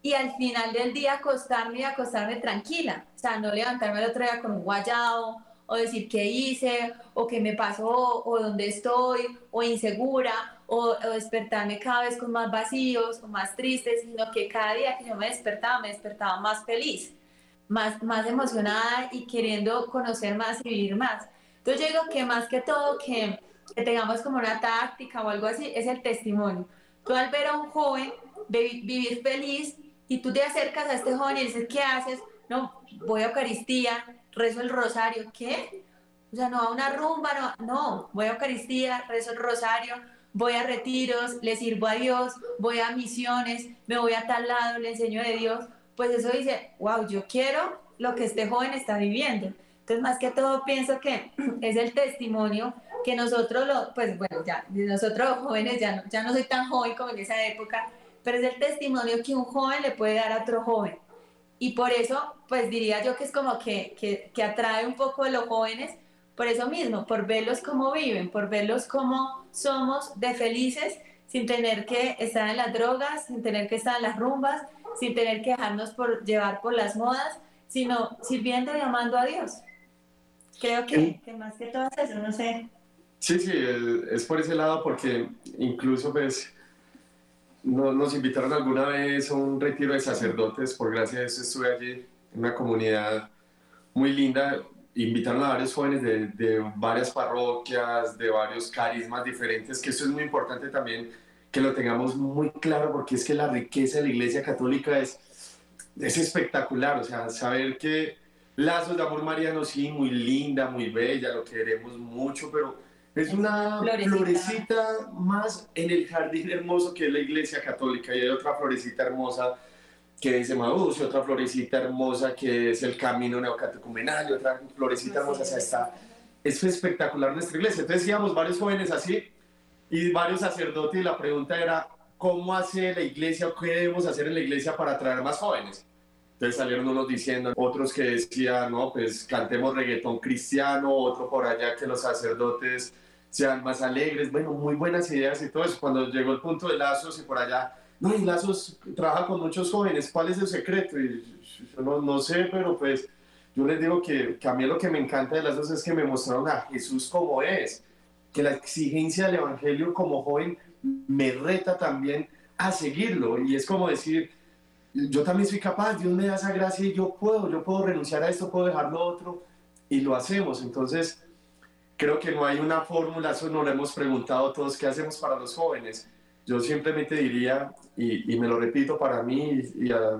y al final del día acostarme y acostarme tranquila, o sea, no levantarme el otro día con un guayado o decir qué hice, o qué me pasó, o dónde estoy, o insegura, o, despertarme cada vez con más vacíos, o más tristes, sino que cada día que yo me despertaba, me despertaba más feliz, más, más emocionada y queriendo conocer más y vivir más. Entonces yo digo que más que todo que, que tengamos como una táctica o algo así, es el testimonio. Tú al ver a un joven vivir feliz y tú te acercas a este joven y dices, ¿qué haces? No, voy a Eucaristía, rezo el rosario, ¿qué? O sea, no a una rumba, no, no, voy a Eucaristía, rezo el rosario, voy a retiros, le sirvo a Dios, voy a misiones, me voy a tal lado, le enseño de Dios, pues eso dice, wow, yo quiero lo que este joven está viviendo. Entonces, más que todo, pienso que es el testimonio que nosotros, lo, pues bueno, ya, nosotros jóvenes, ya no, ya no soy tan joven como en esa época, pero es el testimonio que un joven le puede dar a otro joven. Y por eso, pues diría yo que es como que, que, que atrae un poco de los jóvenes, por eso mismo, por verlos cómo viven, por verlos cómo somos de felices sin tener que estar en las drogas, sin tener que estar en las rumbas, sin tener que dejarnos por llevar por las modas, sino sirviendo y amando a Dios. Creo que, que más que todo eso, no sé. Sí, sí, es por ese lado porque incluso pues nos invitaron alguna vez a un retiro de sacerdotes, por gracia de eso estuve allí, en una comunidad muy linda. Invitaron a varios jóvenes de, varias parroquias, de varios carismas diferentes, que eso es muy importante también que lo tengamos muy claro, porque es que la riqueza de la Iglesia Católica es, es espectacular, o sea, saber que Lazos de Amor Mariano, sí, muy linda, muy bella, lo queremos mucho, pero es una florecita. más en el jardín hermoso que es la iglesia católica y hay otra florecita hermosa que es Emaús, y otra florecita hermosa que es el camino neocatecumenal, y otra florecita hermosa, o sea, está, es espectacular nuestra iglesia. Entonces íbamos varios jóvenes así y varios sacerdotes y la pregunta era, ¿cómo hace la iglesia o qué debemos hacer en la iglesia para atraer más jóvenes? Entonces salieron unos diciendo, otros que decían, no, pues cantemos reggaetón cristiano, otro por allá que los sacerdotes sean más alegres, bueno, muy buenas ideas y todo eso. Cuando llegó el punto de Lazos y por allá, no, y Lazos trabaja con muchos jóvenes, ¿cuál es el secreto? Y yo no, no sé, pero pues yo les digo que, que, a mí lo que me encanta de Lazos es que me mostraron a Jesús como es, que la exigencia del Evangelio como joven me reta también a seguirlo. Y es como decir, yo también soy capaz, Dios me da esa gracia y yo puedo, yo puedo renunciar a esto, puedo dejar lo otro y lo hacemos. Entonces, creo que no hay una fórmula, eso no lo hemos preguntado todos, ¿qué hacemos para los jóvenes? Yo simplemente diría, y, me lo repito para mí y, a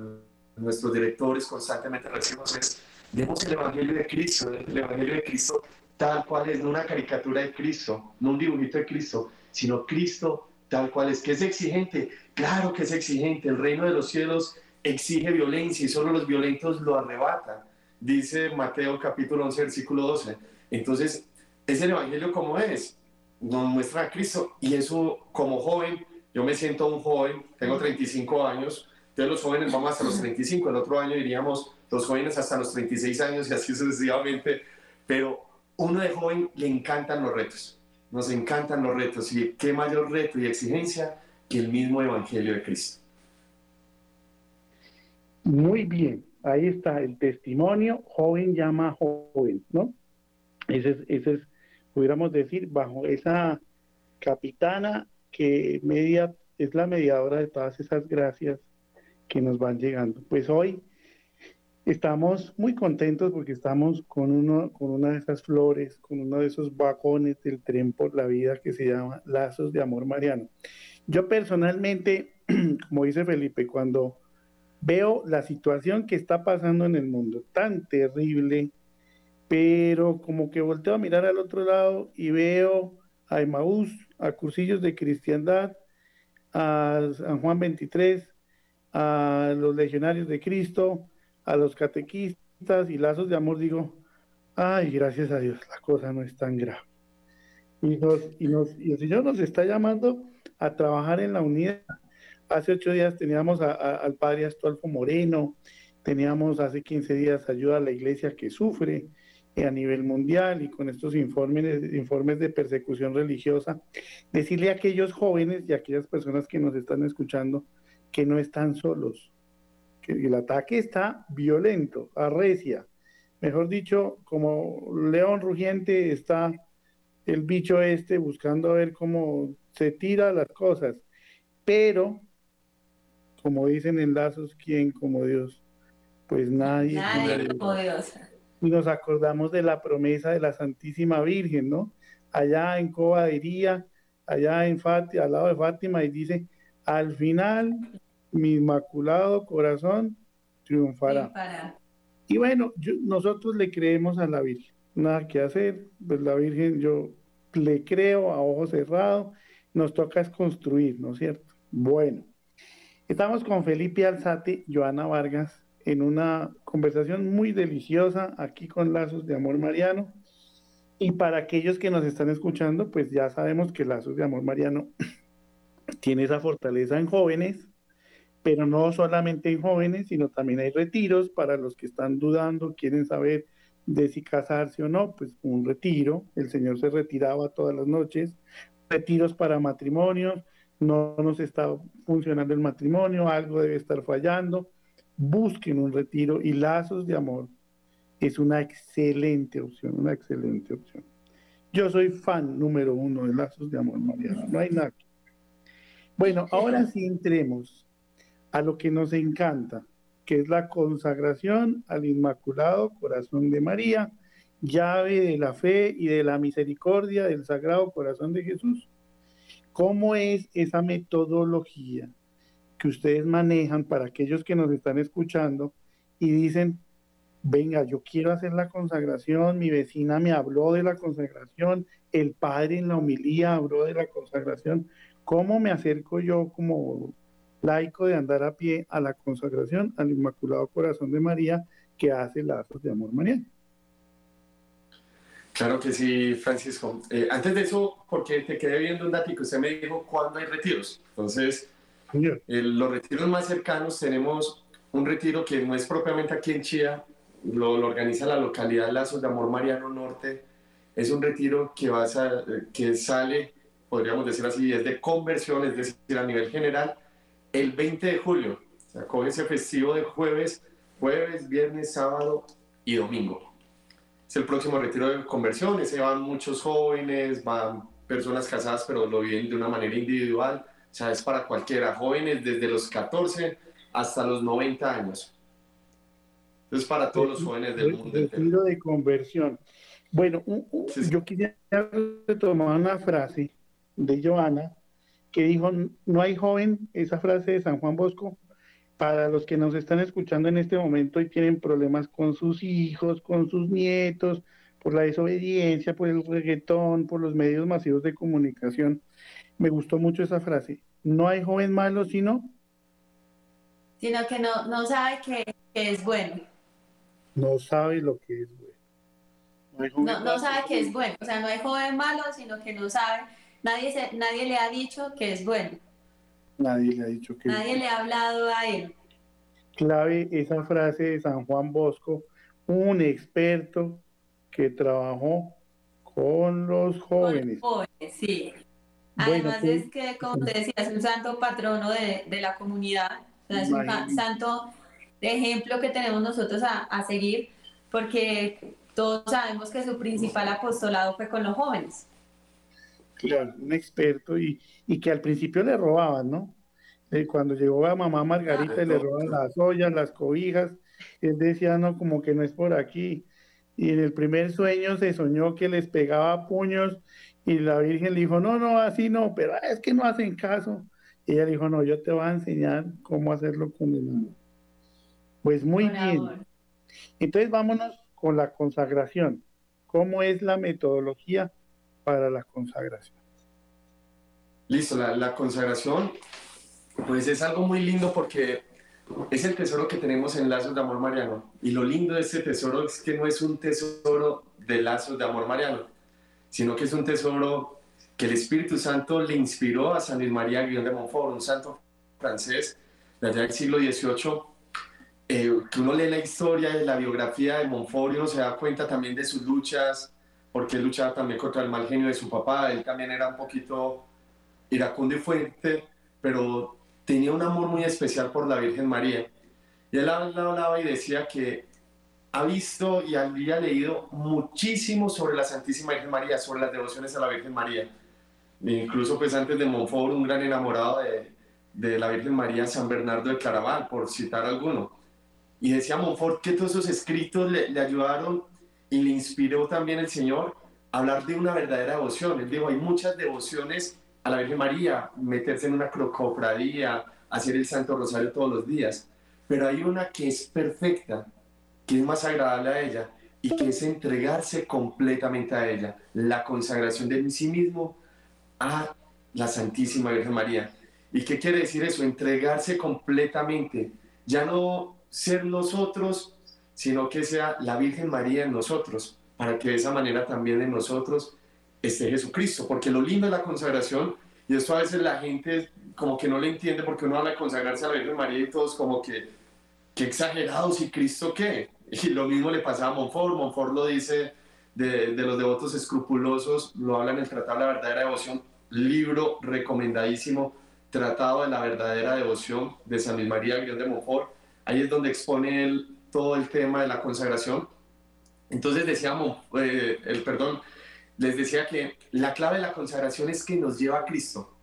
nuestros directores constantemente decimos es, demos el Evangelio de Cristo, el Evangelio de Cristo tal cual es, no una caricatura de Cristo, no un dibujito de Cristo, sino Cristo tal cual es, que es exigente, claro que es exigente, el reino de los cielos exige violencia y solo los violentos lo arrebatan, dice Mateo capítulo 11, versículo 12. Entonces, es el Evangelio como es, nos muestra a Cristo y eso como joven, yo me siento un joven, tengo 35 años, entonces los jóvenes vamos hasta los 35, el otro año diríamos los jóvenes hasta los 36 años y así sucesivamente, pero uno de joven le encantan los retos, nos encantan los retos y qué mayor reto y exigencia que el mismo Evangelio de Cristo. Muy bien, ahí está el testimonio, joven llama joven, ¿no? Ese es, ese es pudiéramos decir, bajo esa capitana que media, es la mediadora de todas esas gracias que nos van llegando. Pues hoy estamos muy contentos porque estamos con, uno, con una de esas flores, con uno de esos vagones del tren por la vida que se llama Lazos de Amor Mariano. Yo personalmente, como dice Felipe, cuando veo la situación que está pasando en el mundo, tan terrible, pero como que volteo a mirar al otro lado y veo a Emaús, a cursillos de cristiandad, a San Juan 23, a los legionarios de Cristo, a los catequistas y lazos de amor, digo, ay, gracias a Dios, la cosa no es tan grave. Y, y, y el Señor nos está llamando a trabajar en la unidad. Hace ocho días teníamos al padre Astolfo Moreno, teníamos hace 15 días ayuda a la iglesia que sufre a nivel mundial y con estos informes, informes de persecución religiosa, decirle a aquellos jóvenes y a aquellas personas que nos están escuchando que no están solos, que el ataque está violento, arrecia. Mejor dicho, como león rugiente está el bicho este buscando a ver cómo se tira las cosas. Pero, como dicen en lazos, ¿quién como Dios? Pues nadie. Nadie como Dios. Y nos acordamos de la promesa de la Santísima Virgen, ¿no? Allá en Cobadería, allá en Fátima, al lado de Fátima, y dice, al final mi inmaculado corazón triunfará. Y bueno, nosotros le creemos a la Virgen, nada que hacer, pues la Virgen yo le creo a ojos cerrados, nos toca es construir, ¿no es cierto? Bueno, estamos con Felipe Alzate, Joana Vargas, en una conversación muy deliciosa aquí con Lazos de Amor Mariano. Y para aquellos que nos están escuchando, pues ya sabemos que Lazos de Amor Mariano tiene esa fortaleza en jóvenes, pero no solamente en jóvenes, sino también hay retiros para los que están dudando, quieren saber de si casarse o no, pues un retiro, el Señor se retiraba todas las noches, retiros para matrimonios, no nos está funcionando el matrimonio, algo debe estar fallando, busquen un retiro y lazos de amor es una excelente opción, una excelente opción. Yo soy fan número uno de Lazos de Amor, Mariana, no hay nada. Bueno, ahora sí entremos a lo que nos encanta, que es la consagración al Inmaculado Corazón de María, llave de la fe y de la misericordia del Sagrado Corazón de Jesús. ¿Cómo es esa metodología? Que ustedes manejan para aquellos que nos están escuchando y dicen, venga, yo quiero hacer la consagración, mi vecina me habló de la consagración, el padre en la homilía habló de la consagración, ¿cómo me acerco yo como laico de andar a pie a la consagración al Inmaculado Corazón de María que hace lazos de amor mariano. Claro que sí, Francisco. Eh, antes de eso, porque te quedé viendo un dato que usted me dijo cuándo hay retiros. Entonces, los retiros más cercanos tenemos un retiro que no es propiamente aquí en Chía, lo, organiza la localidad Lazos de Amor Mariano Norte. Es un retiro que, va a, que sale, podríamos decir así, es de conversión, es decir, a nivel general, el 20 de julio. O sea, coge ese festivo de jueves, jueves, viernes, sábado y domingo es el próximo retiro de conversión, se van muchos jóvenes, van personas casadas, pero lo viven de una manera individual, o sea, es para cualquiera, jóvenes desde los 14 hasta los 90 años. Entonces, para todos los jóvenes del mundo. Retiro de conversión. Bueno, yo quisiera retomar una frase de Joana que dijo, no hay joven, esa frase de San Juan Bosco, para los que nos están escuchando en este momento y tienen problemas con sus hijos, con sus nietos, por la desobediencia, por el reggaetón, por los medios masivos de comunicación. Me gustó mucho esa frase. No hay joven malo, sino... Sino que no, no sabe que, es bueno. No sabe lo que es bueno. No, sabe que es bueno. O sea, no hay joven malo, sino que no sabe. Nadie, se, nadie le ha dicho que es bueno. Nadie le ha dicho que... Nadie le ha hablado a él. Clave esa frase de San Juan Bosco, un experto que trabajó con los jóvenes. jóvenes, sí. Además pues, es que, como te decía, es un santo patrono de, la comunidad, es un santo de ejemplo que tenemos nosotros a, a, seguir, porque todos sabemos que su principal apostolado fue con los jóvenes. Claro, un experto y, y que al principio le robaban, ¿no? Eh, cuando llegó a mamá Margarita y le roban las ollas, las cobijas, él decía, no, como que no es por aquí. Y en el primer sueño se soñó que les pegaba puños y la Virgen le dijo, no, no, así no, pero es que no hacen caso. Y ella dijo, no, yo te voy a enseñar cómo hacerlo con el amor. Pues muy bien. Entonces vámonos con la consagración. ¿Cómo es la metodología para la consagración? Listo, la, consagración, pues es algo muy lindo porque es el tesoro que tenemos en Lazos de Amor Mariano. Y lo lindo de este tesoro es que no es un tesoro de Lazos de Amor Mariano, sino que es un tesoro que el Espíritu Santo le inspiró a San Luis María Guión de Montfort, un santo francés de allá del siglo XVIII, eh, que uno lee la historia y la biografía de Montfort y uno se da cuenta también de sus luchas, porque él luchaba también contra el mal genio de su papá, él también era un poquito iracundo y fuerte, pero tenía un amor muy especial por la Virgen María. Y él hablaba y decía que ha visto y había leído muchísimo sobre la Santísima Virgen María, sobre las devociones a la Virgen María. incluso pues antes de Montfort, un gran enamorado de, la Virgen María, San Bernardo de Claraval, por citar alguno. Y decía Montfort que todos esos escritos le, le ayudaron y le inspiró también el Señor a hablar de una verdadera devoción. Él dijo, hay muchas devociones a la Virgen María, meterse en una cofradía, hacer el Santo Rosario todos los días, pero hay una que es perfecta, que es más agradable a ella y que es entregarse completamente a ella, la consagración de sí mismo a la Santísima Virgen María. ¿Y qué quiere decir eso? Entregarse completamente, ya no ser nosotros, sino que sea la Virgen María en nosotros, para que de esa manera también en nosotros esté Jesucristo, porque lo lindo de la consagración, y esto a veces la gente como que no le entiende porque uno habla de consagrarse a la Virgen María y todos como que, qué exagerados, ¿y Cristo qué? Y lo mismo le pasaba a Monfort, Monfort lo dice de, de los devotos escrupulosos, lo habla en el Tratado de la Verdadera Devoción, libro recomendadísimo, Tratado de la Verdadera Devoción de San Luis María Guión de Monfort, ahí es donde expone él todo el tema de la consagración. Entonces decíamos, eh, el perdón, les decía que la clave de la consagración es que nos lleva a Cristo.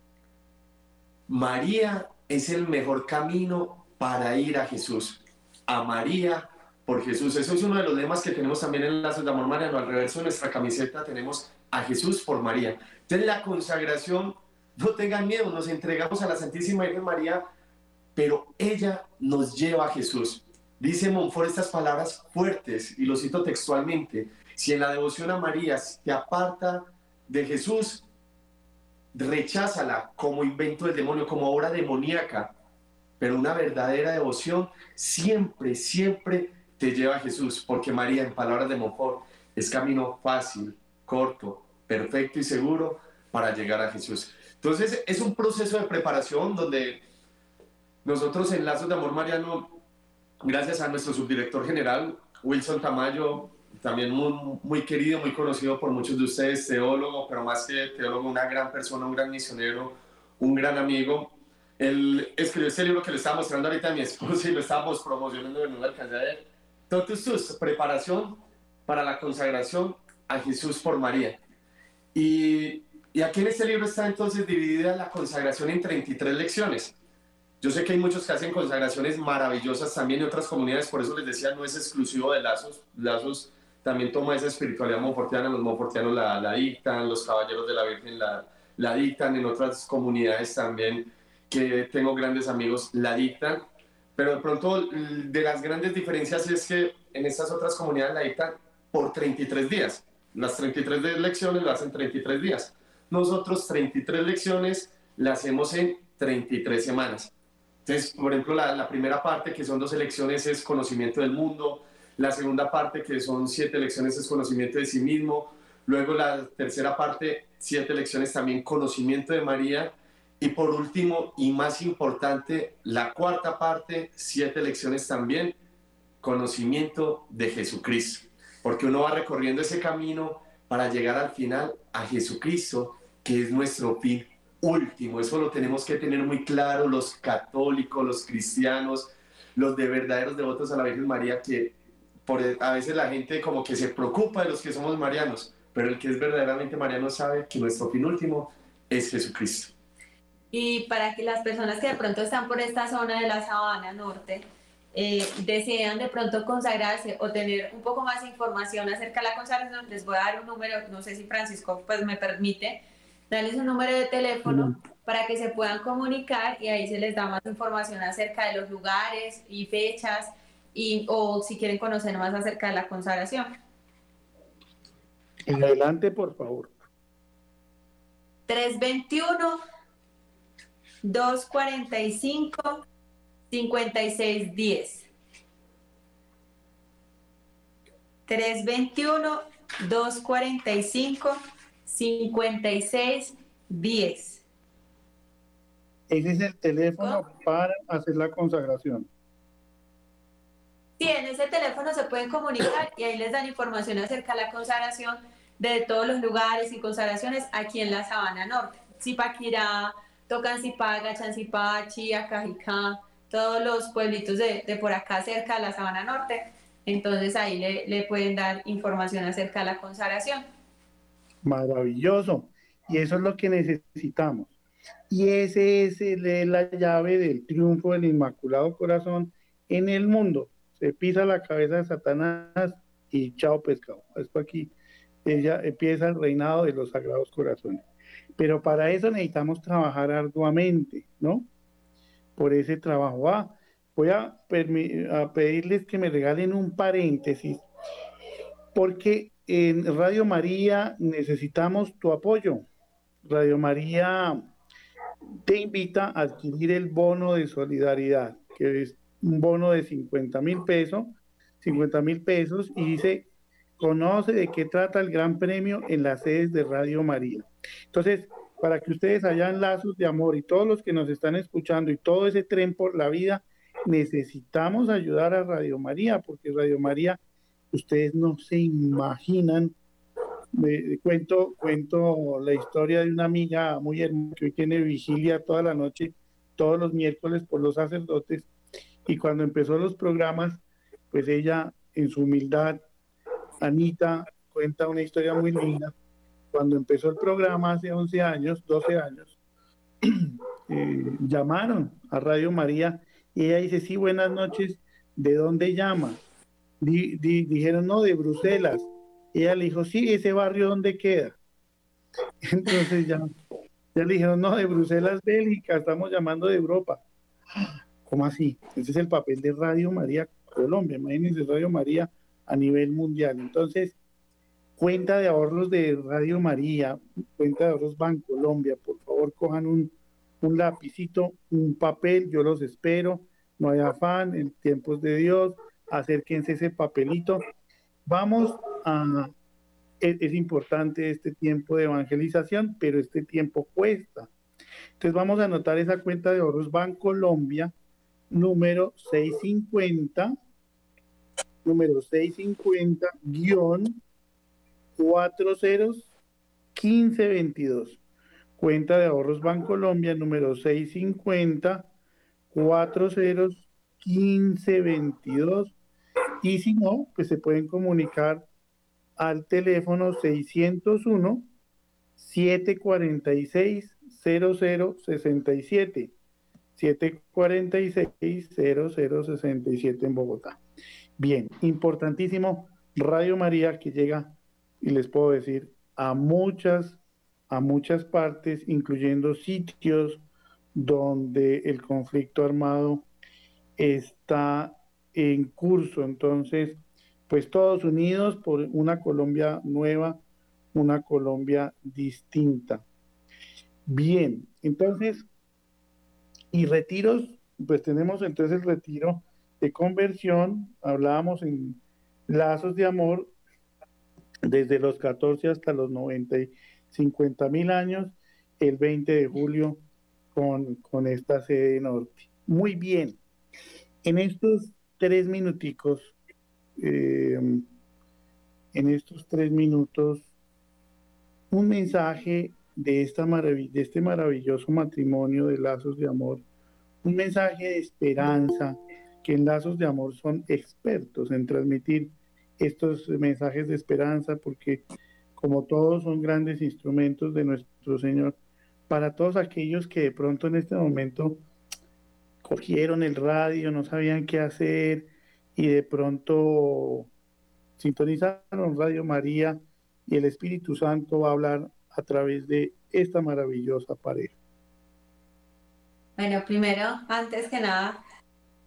María es el mejor camino para ir a Jesús. A María por Jesús. Eso es uno de los lemas que tenemos también en Lazos de Amor Mariano. Al reverso de nuestra camiseta tenemos a Jesús por María. Entonces la consagración, no tengan miedo, nos entregamos a la Santísima Virgen María, pero ella nos lleva a Jesús. Dice Monfort estas palabras fuertes y lo cito textualmente. Si en la devoción a María te aparta de Jesús, recházala como invento del demonio, como obra demoníaca. Pero una verdadera devoción siempre, siempre te lleva a Jesús, porque María, en palabras de Monfort, es camino fácil, corto, perfecto y seguro para llegar a Jesús. Entonces, es un proceso de preparación donde nosotros en Lazos de Amor Mariano, gracias a nuestro subdirector general, Wilson Tamayo, también muy, muy querido, muy conocido por muchos de ustedes, teólogo, pero más que teólogo, una gran persona, un gran misionero, un gran amigo. Él escribió este libro que le estaba mostrando ahorita a mi esposa y lo estábamos promocionando en un alcance de Entonces, preparación para la consagración a Jesús por María. Y, y aquí en este libro está entonces dividida la consagración en 33 lecciones. Yo sé que hay muchos que hacen consagraciones maravillosas también en otras comunidades, por eso les decía, no es exclusivo de Lazos. Lazos también toma esa espiritualidad monfortiana, los monfortianos la, la dictan, los caballeros de la Virgen la, la dictan, en otras comunidades también que tengo grandes amigos la dictan, pero de pronto de las grandes diferencias es que en estas otras comunidades la dictan por 33 días. Las 33 lecciones las hacen 33 días. Nosotros 33 lecciones las hacemos en 33 semanas. Entonces, por ejemplo, la, la, primera parte, que son dos elecciones, es conocimiento del mundo. La segunda parte, que son siete lecciones, es conocimiento de sí mismo. Luego la tercera parte, siete lecciones también, conocimiento de María. Y por último, y más importante, la cuarta parte, siete lecciones también, conocimiento de Jesucristo. Porque uno va recorriendo ese camino para llegar al final a Jesucristo, que es nuestro fin último. Eso lo tenemos que tener muy claro los católicos, los cristianos, los de verdaderos devotos a la Virgen María, que por, a veces la gente como que se preocupa de los que somos marianos, pero el que es verdaderamente mariano sabe que nuestro fin último es Jesucristo. Y para que las personas que de pronto están por esta zona de la Sabana Norte, eh, desean de pronto consagrarse o tener un poco más de información acerca de la consagración, les voy a dar un número, no sé si Francisco pues me permite, darles un número de teléfono para que se puedan comunicar y ahí se les da más información acerca de los lugares y fechas y, o si quieren conocer más acerca de la consagración. En adelante, por favor. 321 245 5610. 321 245 56 10. Ese es el teléfono para hacer la consagración. Sí, en ese teléfono se pueden comunicar y ahí les dan información acerca de la consagración de todos los lugares y consagraciones aquí en la Sabana Norte. Zipaquirá, Tocancipá, Chancipá, Chía, Cajicá, todos los pueblitos de, de, por acá cerca de la Sabana Norte. Entonces ahí le, pueden dar información acerca de la consagración. Maravilloso. Y eso es lo que necesitamos. Y ese es la llave del triunfo del Inmaculado Corazón en el mundo. Se pisa la cabeza de Satanás y chao pescado. Esto aquí ella empieza el reinado de los Sagrados Corazones. Pero para eso necesitamos trabajar arduamente, ¿no? Por ese trabajo. Ah, voy a, a pedirles que me regalen un paréntesis, porque en Radio María necesitamos tu apoyo. Radio María te invita a adquirir el bono de solidaridad, que es un bono de 50 mil pesos, 50 mil pesos, y dice, conoce de qué trata el Gran Premio en las sedes de Radio María. Entonces, para que ustedes hayan lazos de amor y todos los que nos están escuchando y todo ese tren por la vida, necesitamos ayudar a Radio María, porque Radio María ustedes no se imaginan. Cuento, cuento la historia de una amiga muy hermosa que hoy tiene vigilia toda la noche, todos los miércoles por los sacerdotes. Y cuando empezó los programas, pues ella, en su humildad, Anita, cuenta una historia muy linda. Cuando empezó el programa hace 11 años, 12 años, eh, llamaron a Radio María y ella dice, sí, buenas noches, ¿de dónde llama? dijeron, no, de Bruselas. Ella le dijo, sí, ese barrio, ¿dónde queda? Entonces ya, ya le dijeron, no, de Bruselas, Bélgica, estamos llamando de Europa. ¿Cómo así? Ese es el papel de Radio María Colombia, imagínense Radio María a nivel mundial. Entonces, cuenta de ahorros de Radio María, cuenta de ahorros Colombia, por favor cojan un, un lapicito, un papel, yo los espero, no hay afán, en tiempos de Dios, acérquense ese papelito. Vamos a, es, importante este tiempo de evangelización, pero este tiempo cuesta. Entonces vamos a anotar esa cuenta de ahorros Colombia número 650, número 650, guion 40 1522. Cuenta de ahorros Bancolombia número 650 40 1522. Y si no, pues se pueden comunicar al teléfono 601 746 0067 746 0067 en Bogotá. Bien, importantísimo Radio María que llega y les puedo decir a muchas a muchas partes, incluyendo sitios donde el conflicto armado está en curso. Entonces, pues todos unidos por una Colombia nueva, una Colombia distinta. Bien, entonces, y retiros, pues tenemos entonces el retiro de conversión, hablábamos en lazos de amor desde los 14 hasta los 90 y 50 mil años, el 20 de julio con, con esta sede norte. Muy bien, en estos tres minuticos eh, en estos tres minutos un mensaje de, esta de este maravilloso matrimonio de lazos de amor, un mensaje de esperanza, que en lazos de amor son expertos en transmitir estos mensajes de esperanza, porque como todos son grandes instrumentos de nuestro Señor, para todos aquellos que de pronto en este momento cogieron el radio, no sabían qué hacer, y de pronto sintonizaron Radio María y el Espíritu Santo va a hablar a través de esta maravillosa pareja. Bueno, primero, antes que nada,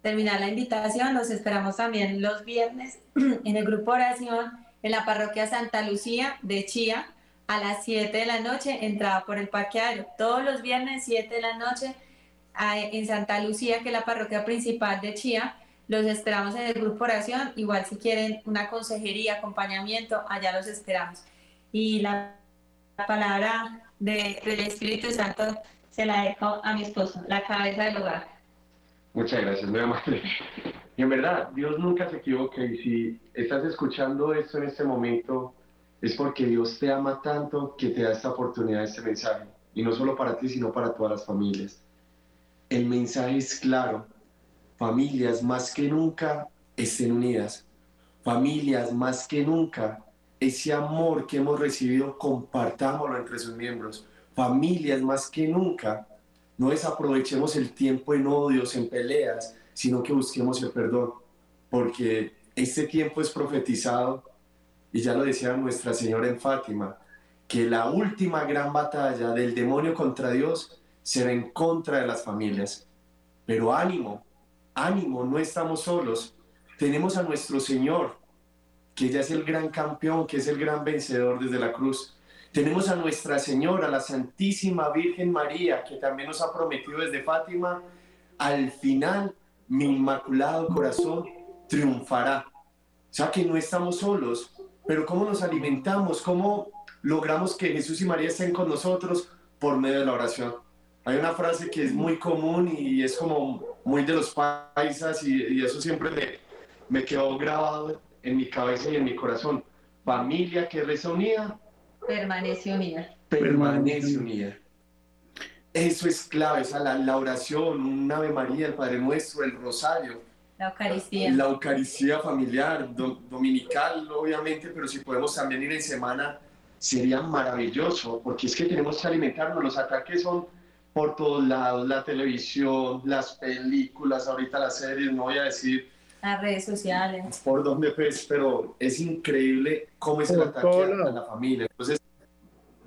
terminar la invitación, los esperamos también los viernes en el grupo oración en la parroquia Santa Lucía de Chía a las 7 de la noche, entrada por el parqueadero. Todos los viernes, 7 de la noche, en Santa Lucía, que es la parroquia principal de Chía los esperamos en el grupo oración. Igual si quieren una consejería, acompañamiento, allá los esperamos. Y la, palabra de, del Espíritu Santo se la dejo a mi esposo, la cabeza del hogar. Muchas gracias, muy amable. Y en verdad, Dios nunca se equivoca y si estás escuchando esto en este momento, es porque Dios te ama tanto que te da esta oportunidad, este mensaje. Y no solo para ti, sino para todas las familias. El mensaje es claro, familias más que nunca estén unidas. Familias más que nunca, ese amor que hemos recibido, compartámoslo entre sus miembros. Familias más que nunca, no desaprovechemos el tiempo en odios, en peleas, sino que busquemos el perdón, porque este tiempo es profetizado, y ya lo decía Nuestra Señora en Fátima, que la última gran batalla del demonio contra Dios será en contra de las familias. Pero ánimo, ánimo, no estamos solos. Tenemos a nuestro Señor, que ya es el gran campeón, que es el gran vencedor desde la cruz. Tenemos a Nuestra Señora, la Santísima Virgen María, que también nos ha prometido desde Fátima, al final mi inmaculado corazón triunfará. O sea que no estamos solos, pero ¿cómo nos alimentamos? ¿Cómo logramos que Jesús y María estén con nosotros? Por medio de la oración. Hay una frase que es muy común y es como muy de los paisas y, eso siempre me, me, quedó grabado en mi cabeza y en mi corazón. Familia que reza unida. Permanece unida. Permanece unida. Eso es clave, esa, la, la, oración, un Ave María, el Padre Nuestro, el Rosario. La Eucaristía. La Eucaristía familiar, dominical, obviamente, pero si podemos también ir en semana, sería maravilloso, porque es que tenemos que alimentarnos. Los ataques son por todos lados, la televisión, las películas, ahorita las series, no voy a decir... Las redes sociales. Por dónde pues, pero es increíble cómo es el ataque a, la familia. Entonces,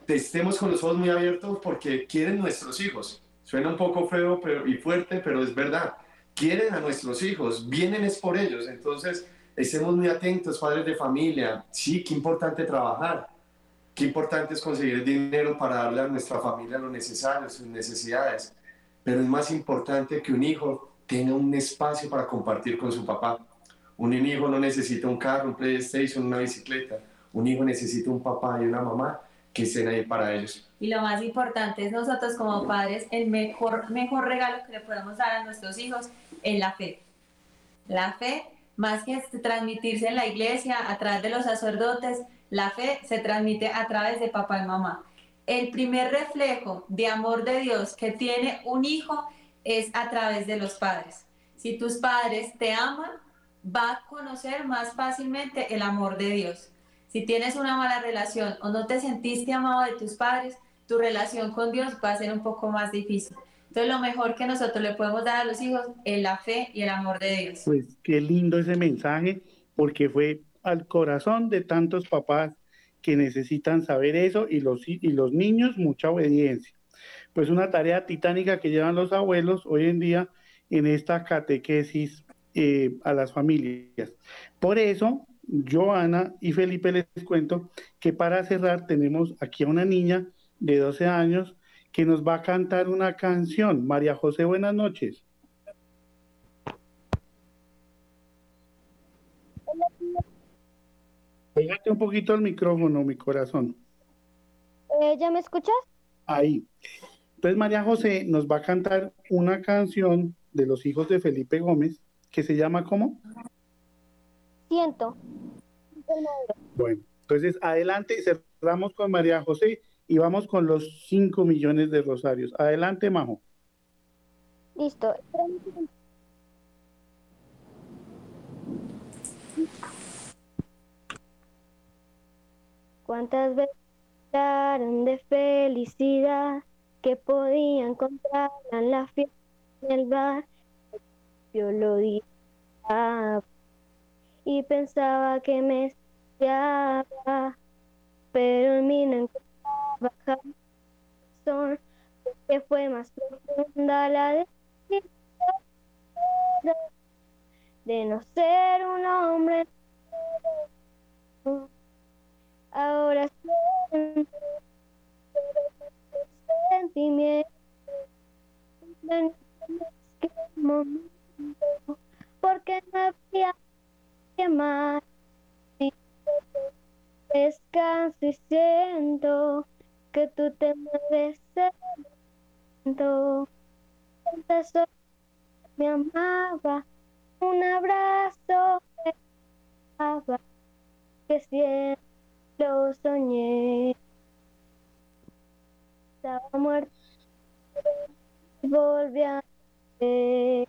estemos con los ojos muy abiertos porque quieren nuestros hijos. Suena un poco feo pero, y fuerte, pero es verdad. Quieren a nuestros hijos, vienen es por ellos. Entonces, estemos muy atentos, padres de familia. Sí, qué importante trabajar Qué importante es conseguir dinero para darle a nuestra familia lo necesario, sus necesidades. pero es más importante que un hijo tenga un espacio para compartir con su papá. Un hijo no necesita un carro, un PlayStation, una bicicleta. Un hijo necesita un papá y una mamá que estén ahí para ellos. Y lo más importante es nosotros como padres, el mejor, mejor regalo que le podemos dar a nuestros hijos es la fe. La fe, más que transmitirse en la iglesia a través de los sacerdotes, la fe se transmite a través de papá y mamá. El primer reflejo de amor de Dios que tiene un hijo es a través de los padres. Si tus padres te aman, va a conocer más fácilmente el amor de Dios. Si tienes una mala relación o no te sentiste amado de tus padres, tu relación con Dios va a ser un poco más difícil. Entonces, lo mejor que nosotros le podemos dar a los hijos es la fe y el amor de Dios. Pues qué lindo ese mensaje, porque fue al corazón de tantos papás que necesitan saber eso y los, y los niños mucha obediencia. Pues una tarea titánica que llevan los abuelos hoy en día en esta catequesis eh, a las familias. Por eso, Joana y Felipe les cuento que para cerrar tenemos aquí a una niña de 12 años que nos va a cantar una canción. María José, buenas noches. Pégate un poquito el micrófono, mi corazón. Eh, ¿Ya me escuchas? Ahí. Entonces María José nos va a cantar una canción de los hijos de Felipe Gómez que se llama ¿cómo? Siento. Bueno, entonces adelante y cerramos con María José y vamos con los 5 millones de rosarios. Adelante, Majo. Listo. ¿Cuántas veces de felicidad que podía encontrar en la fiesta del bar? Yo lo dije y pensaba que me estudiaba, pero en mí no encontraba razón, porque fue más profunda la decisión de no ser un hombre. Ahora siento sentimientos porque no había que más. Descanso y siento que tú te mueves Empezó, me amaba, un abrazo me amaba, que siempre lo soñé. Estaba muerto y volví a ver.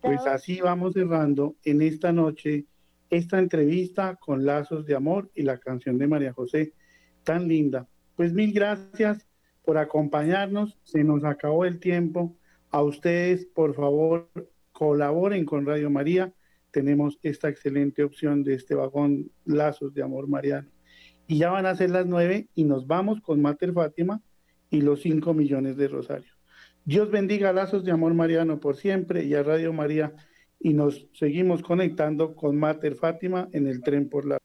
Pues así vamos cerrando en esta noche esta entrevista con Lazos de Amor y la canción de María José, tan linda. Pues mil gracias por acompañarnos, se nos acabó el tiempo. A ustedes, por favor, colaboren con Radio María. Tenemos esta excelente opción de este vagón Lazos de Amor Mariano. Y ya van a ser las nueve y nos vamos con Mater Fátima y los cinco millones de Rosario. Dios bendiga Lazos de Amor Mariano por siempre y a Radio María y nos seguimos conectando con Mater Fátima en el tren por la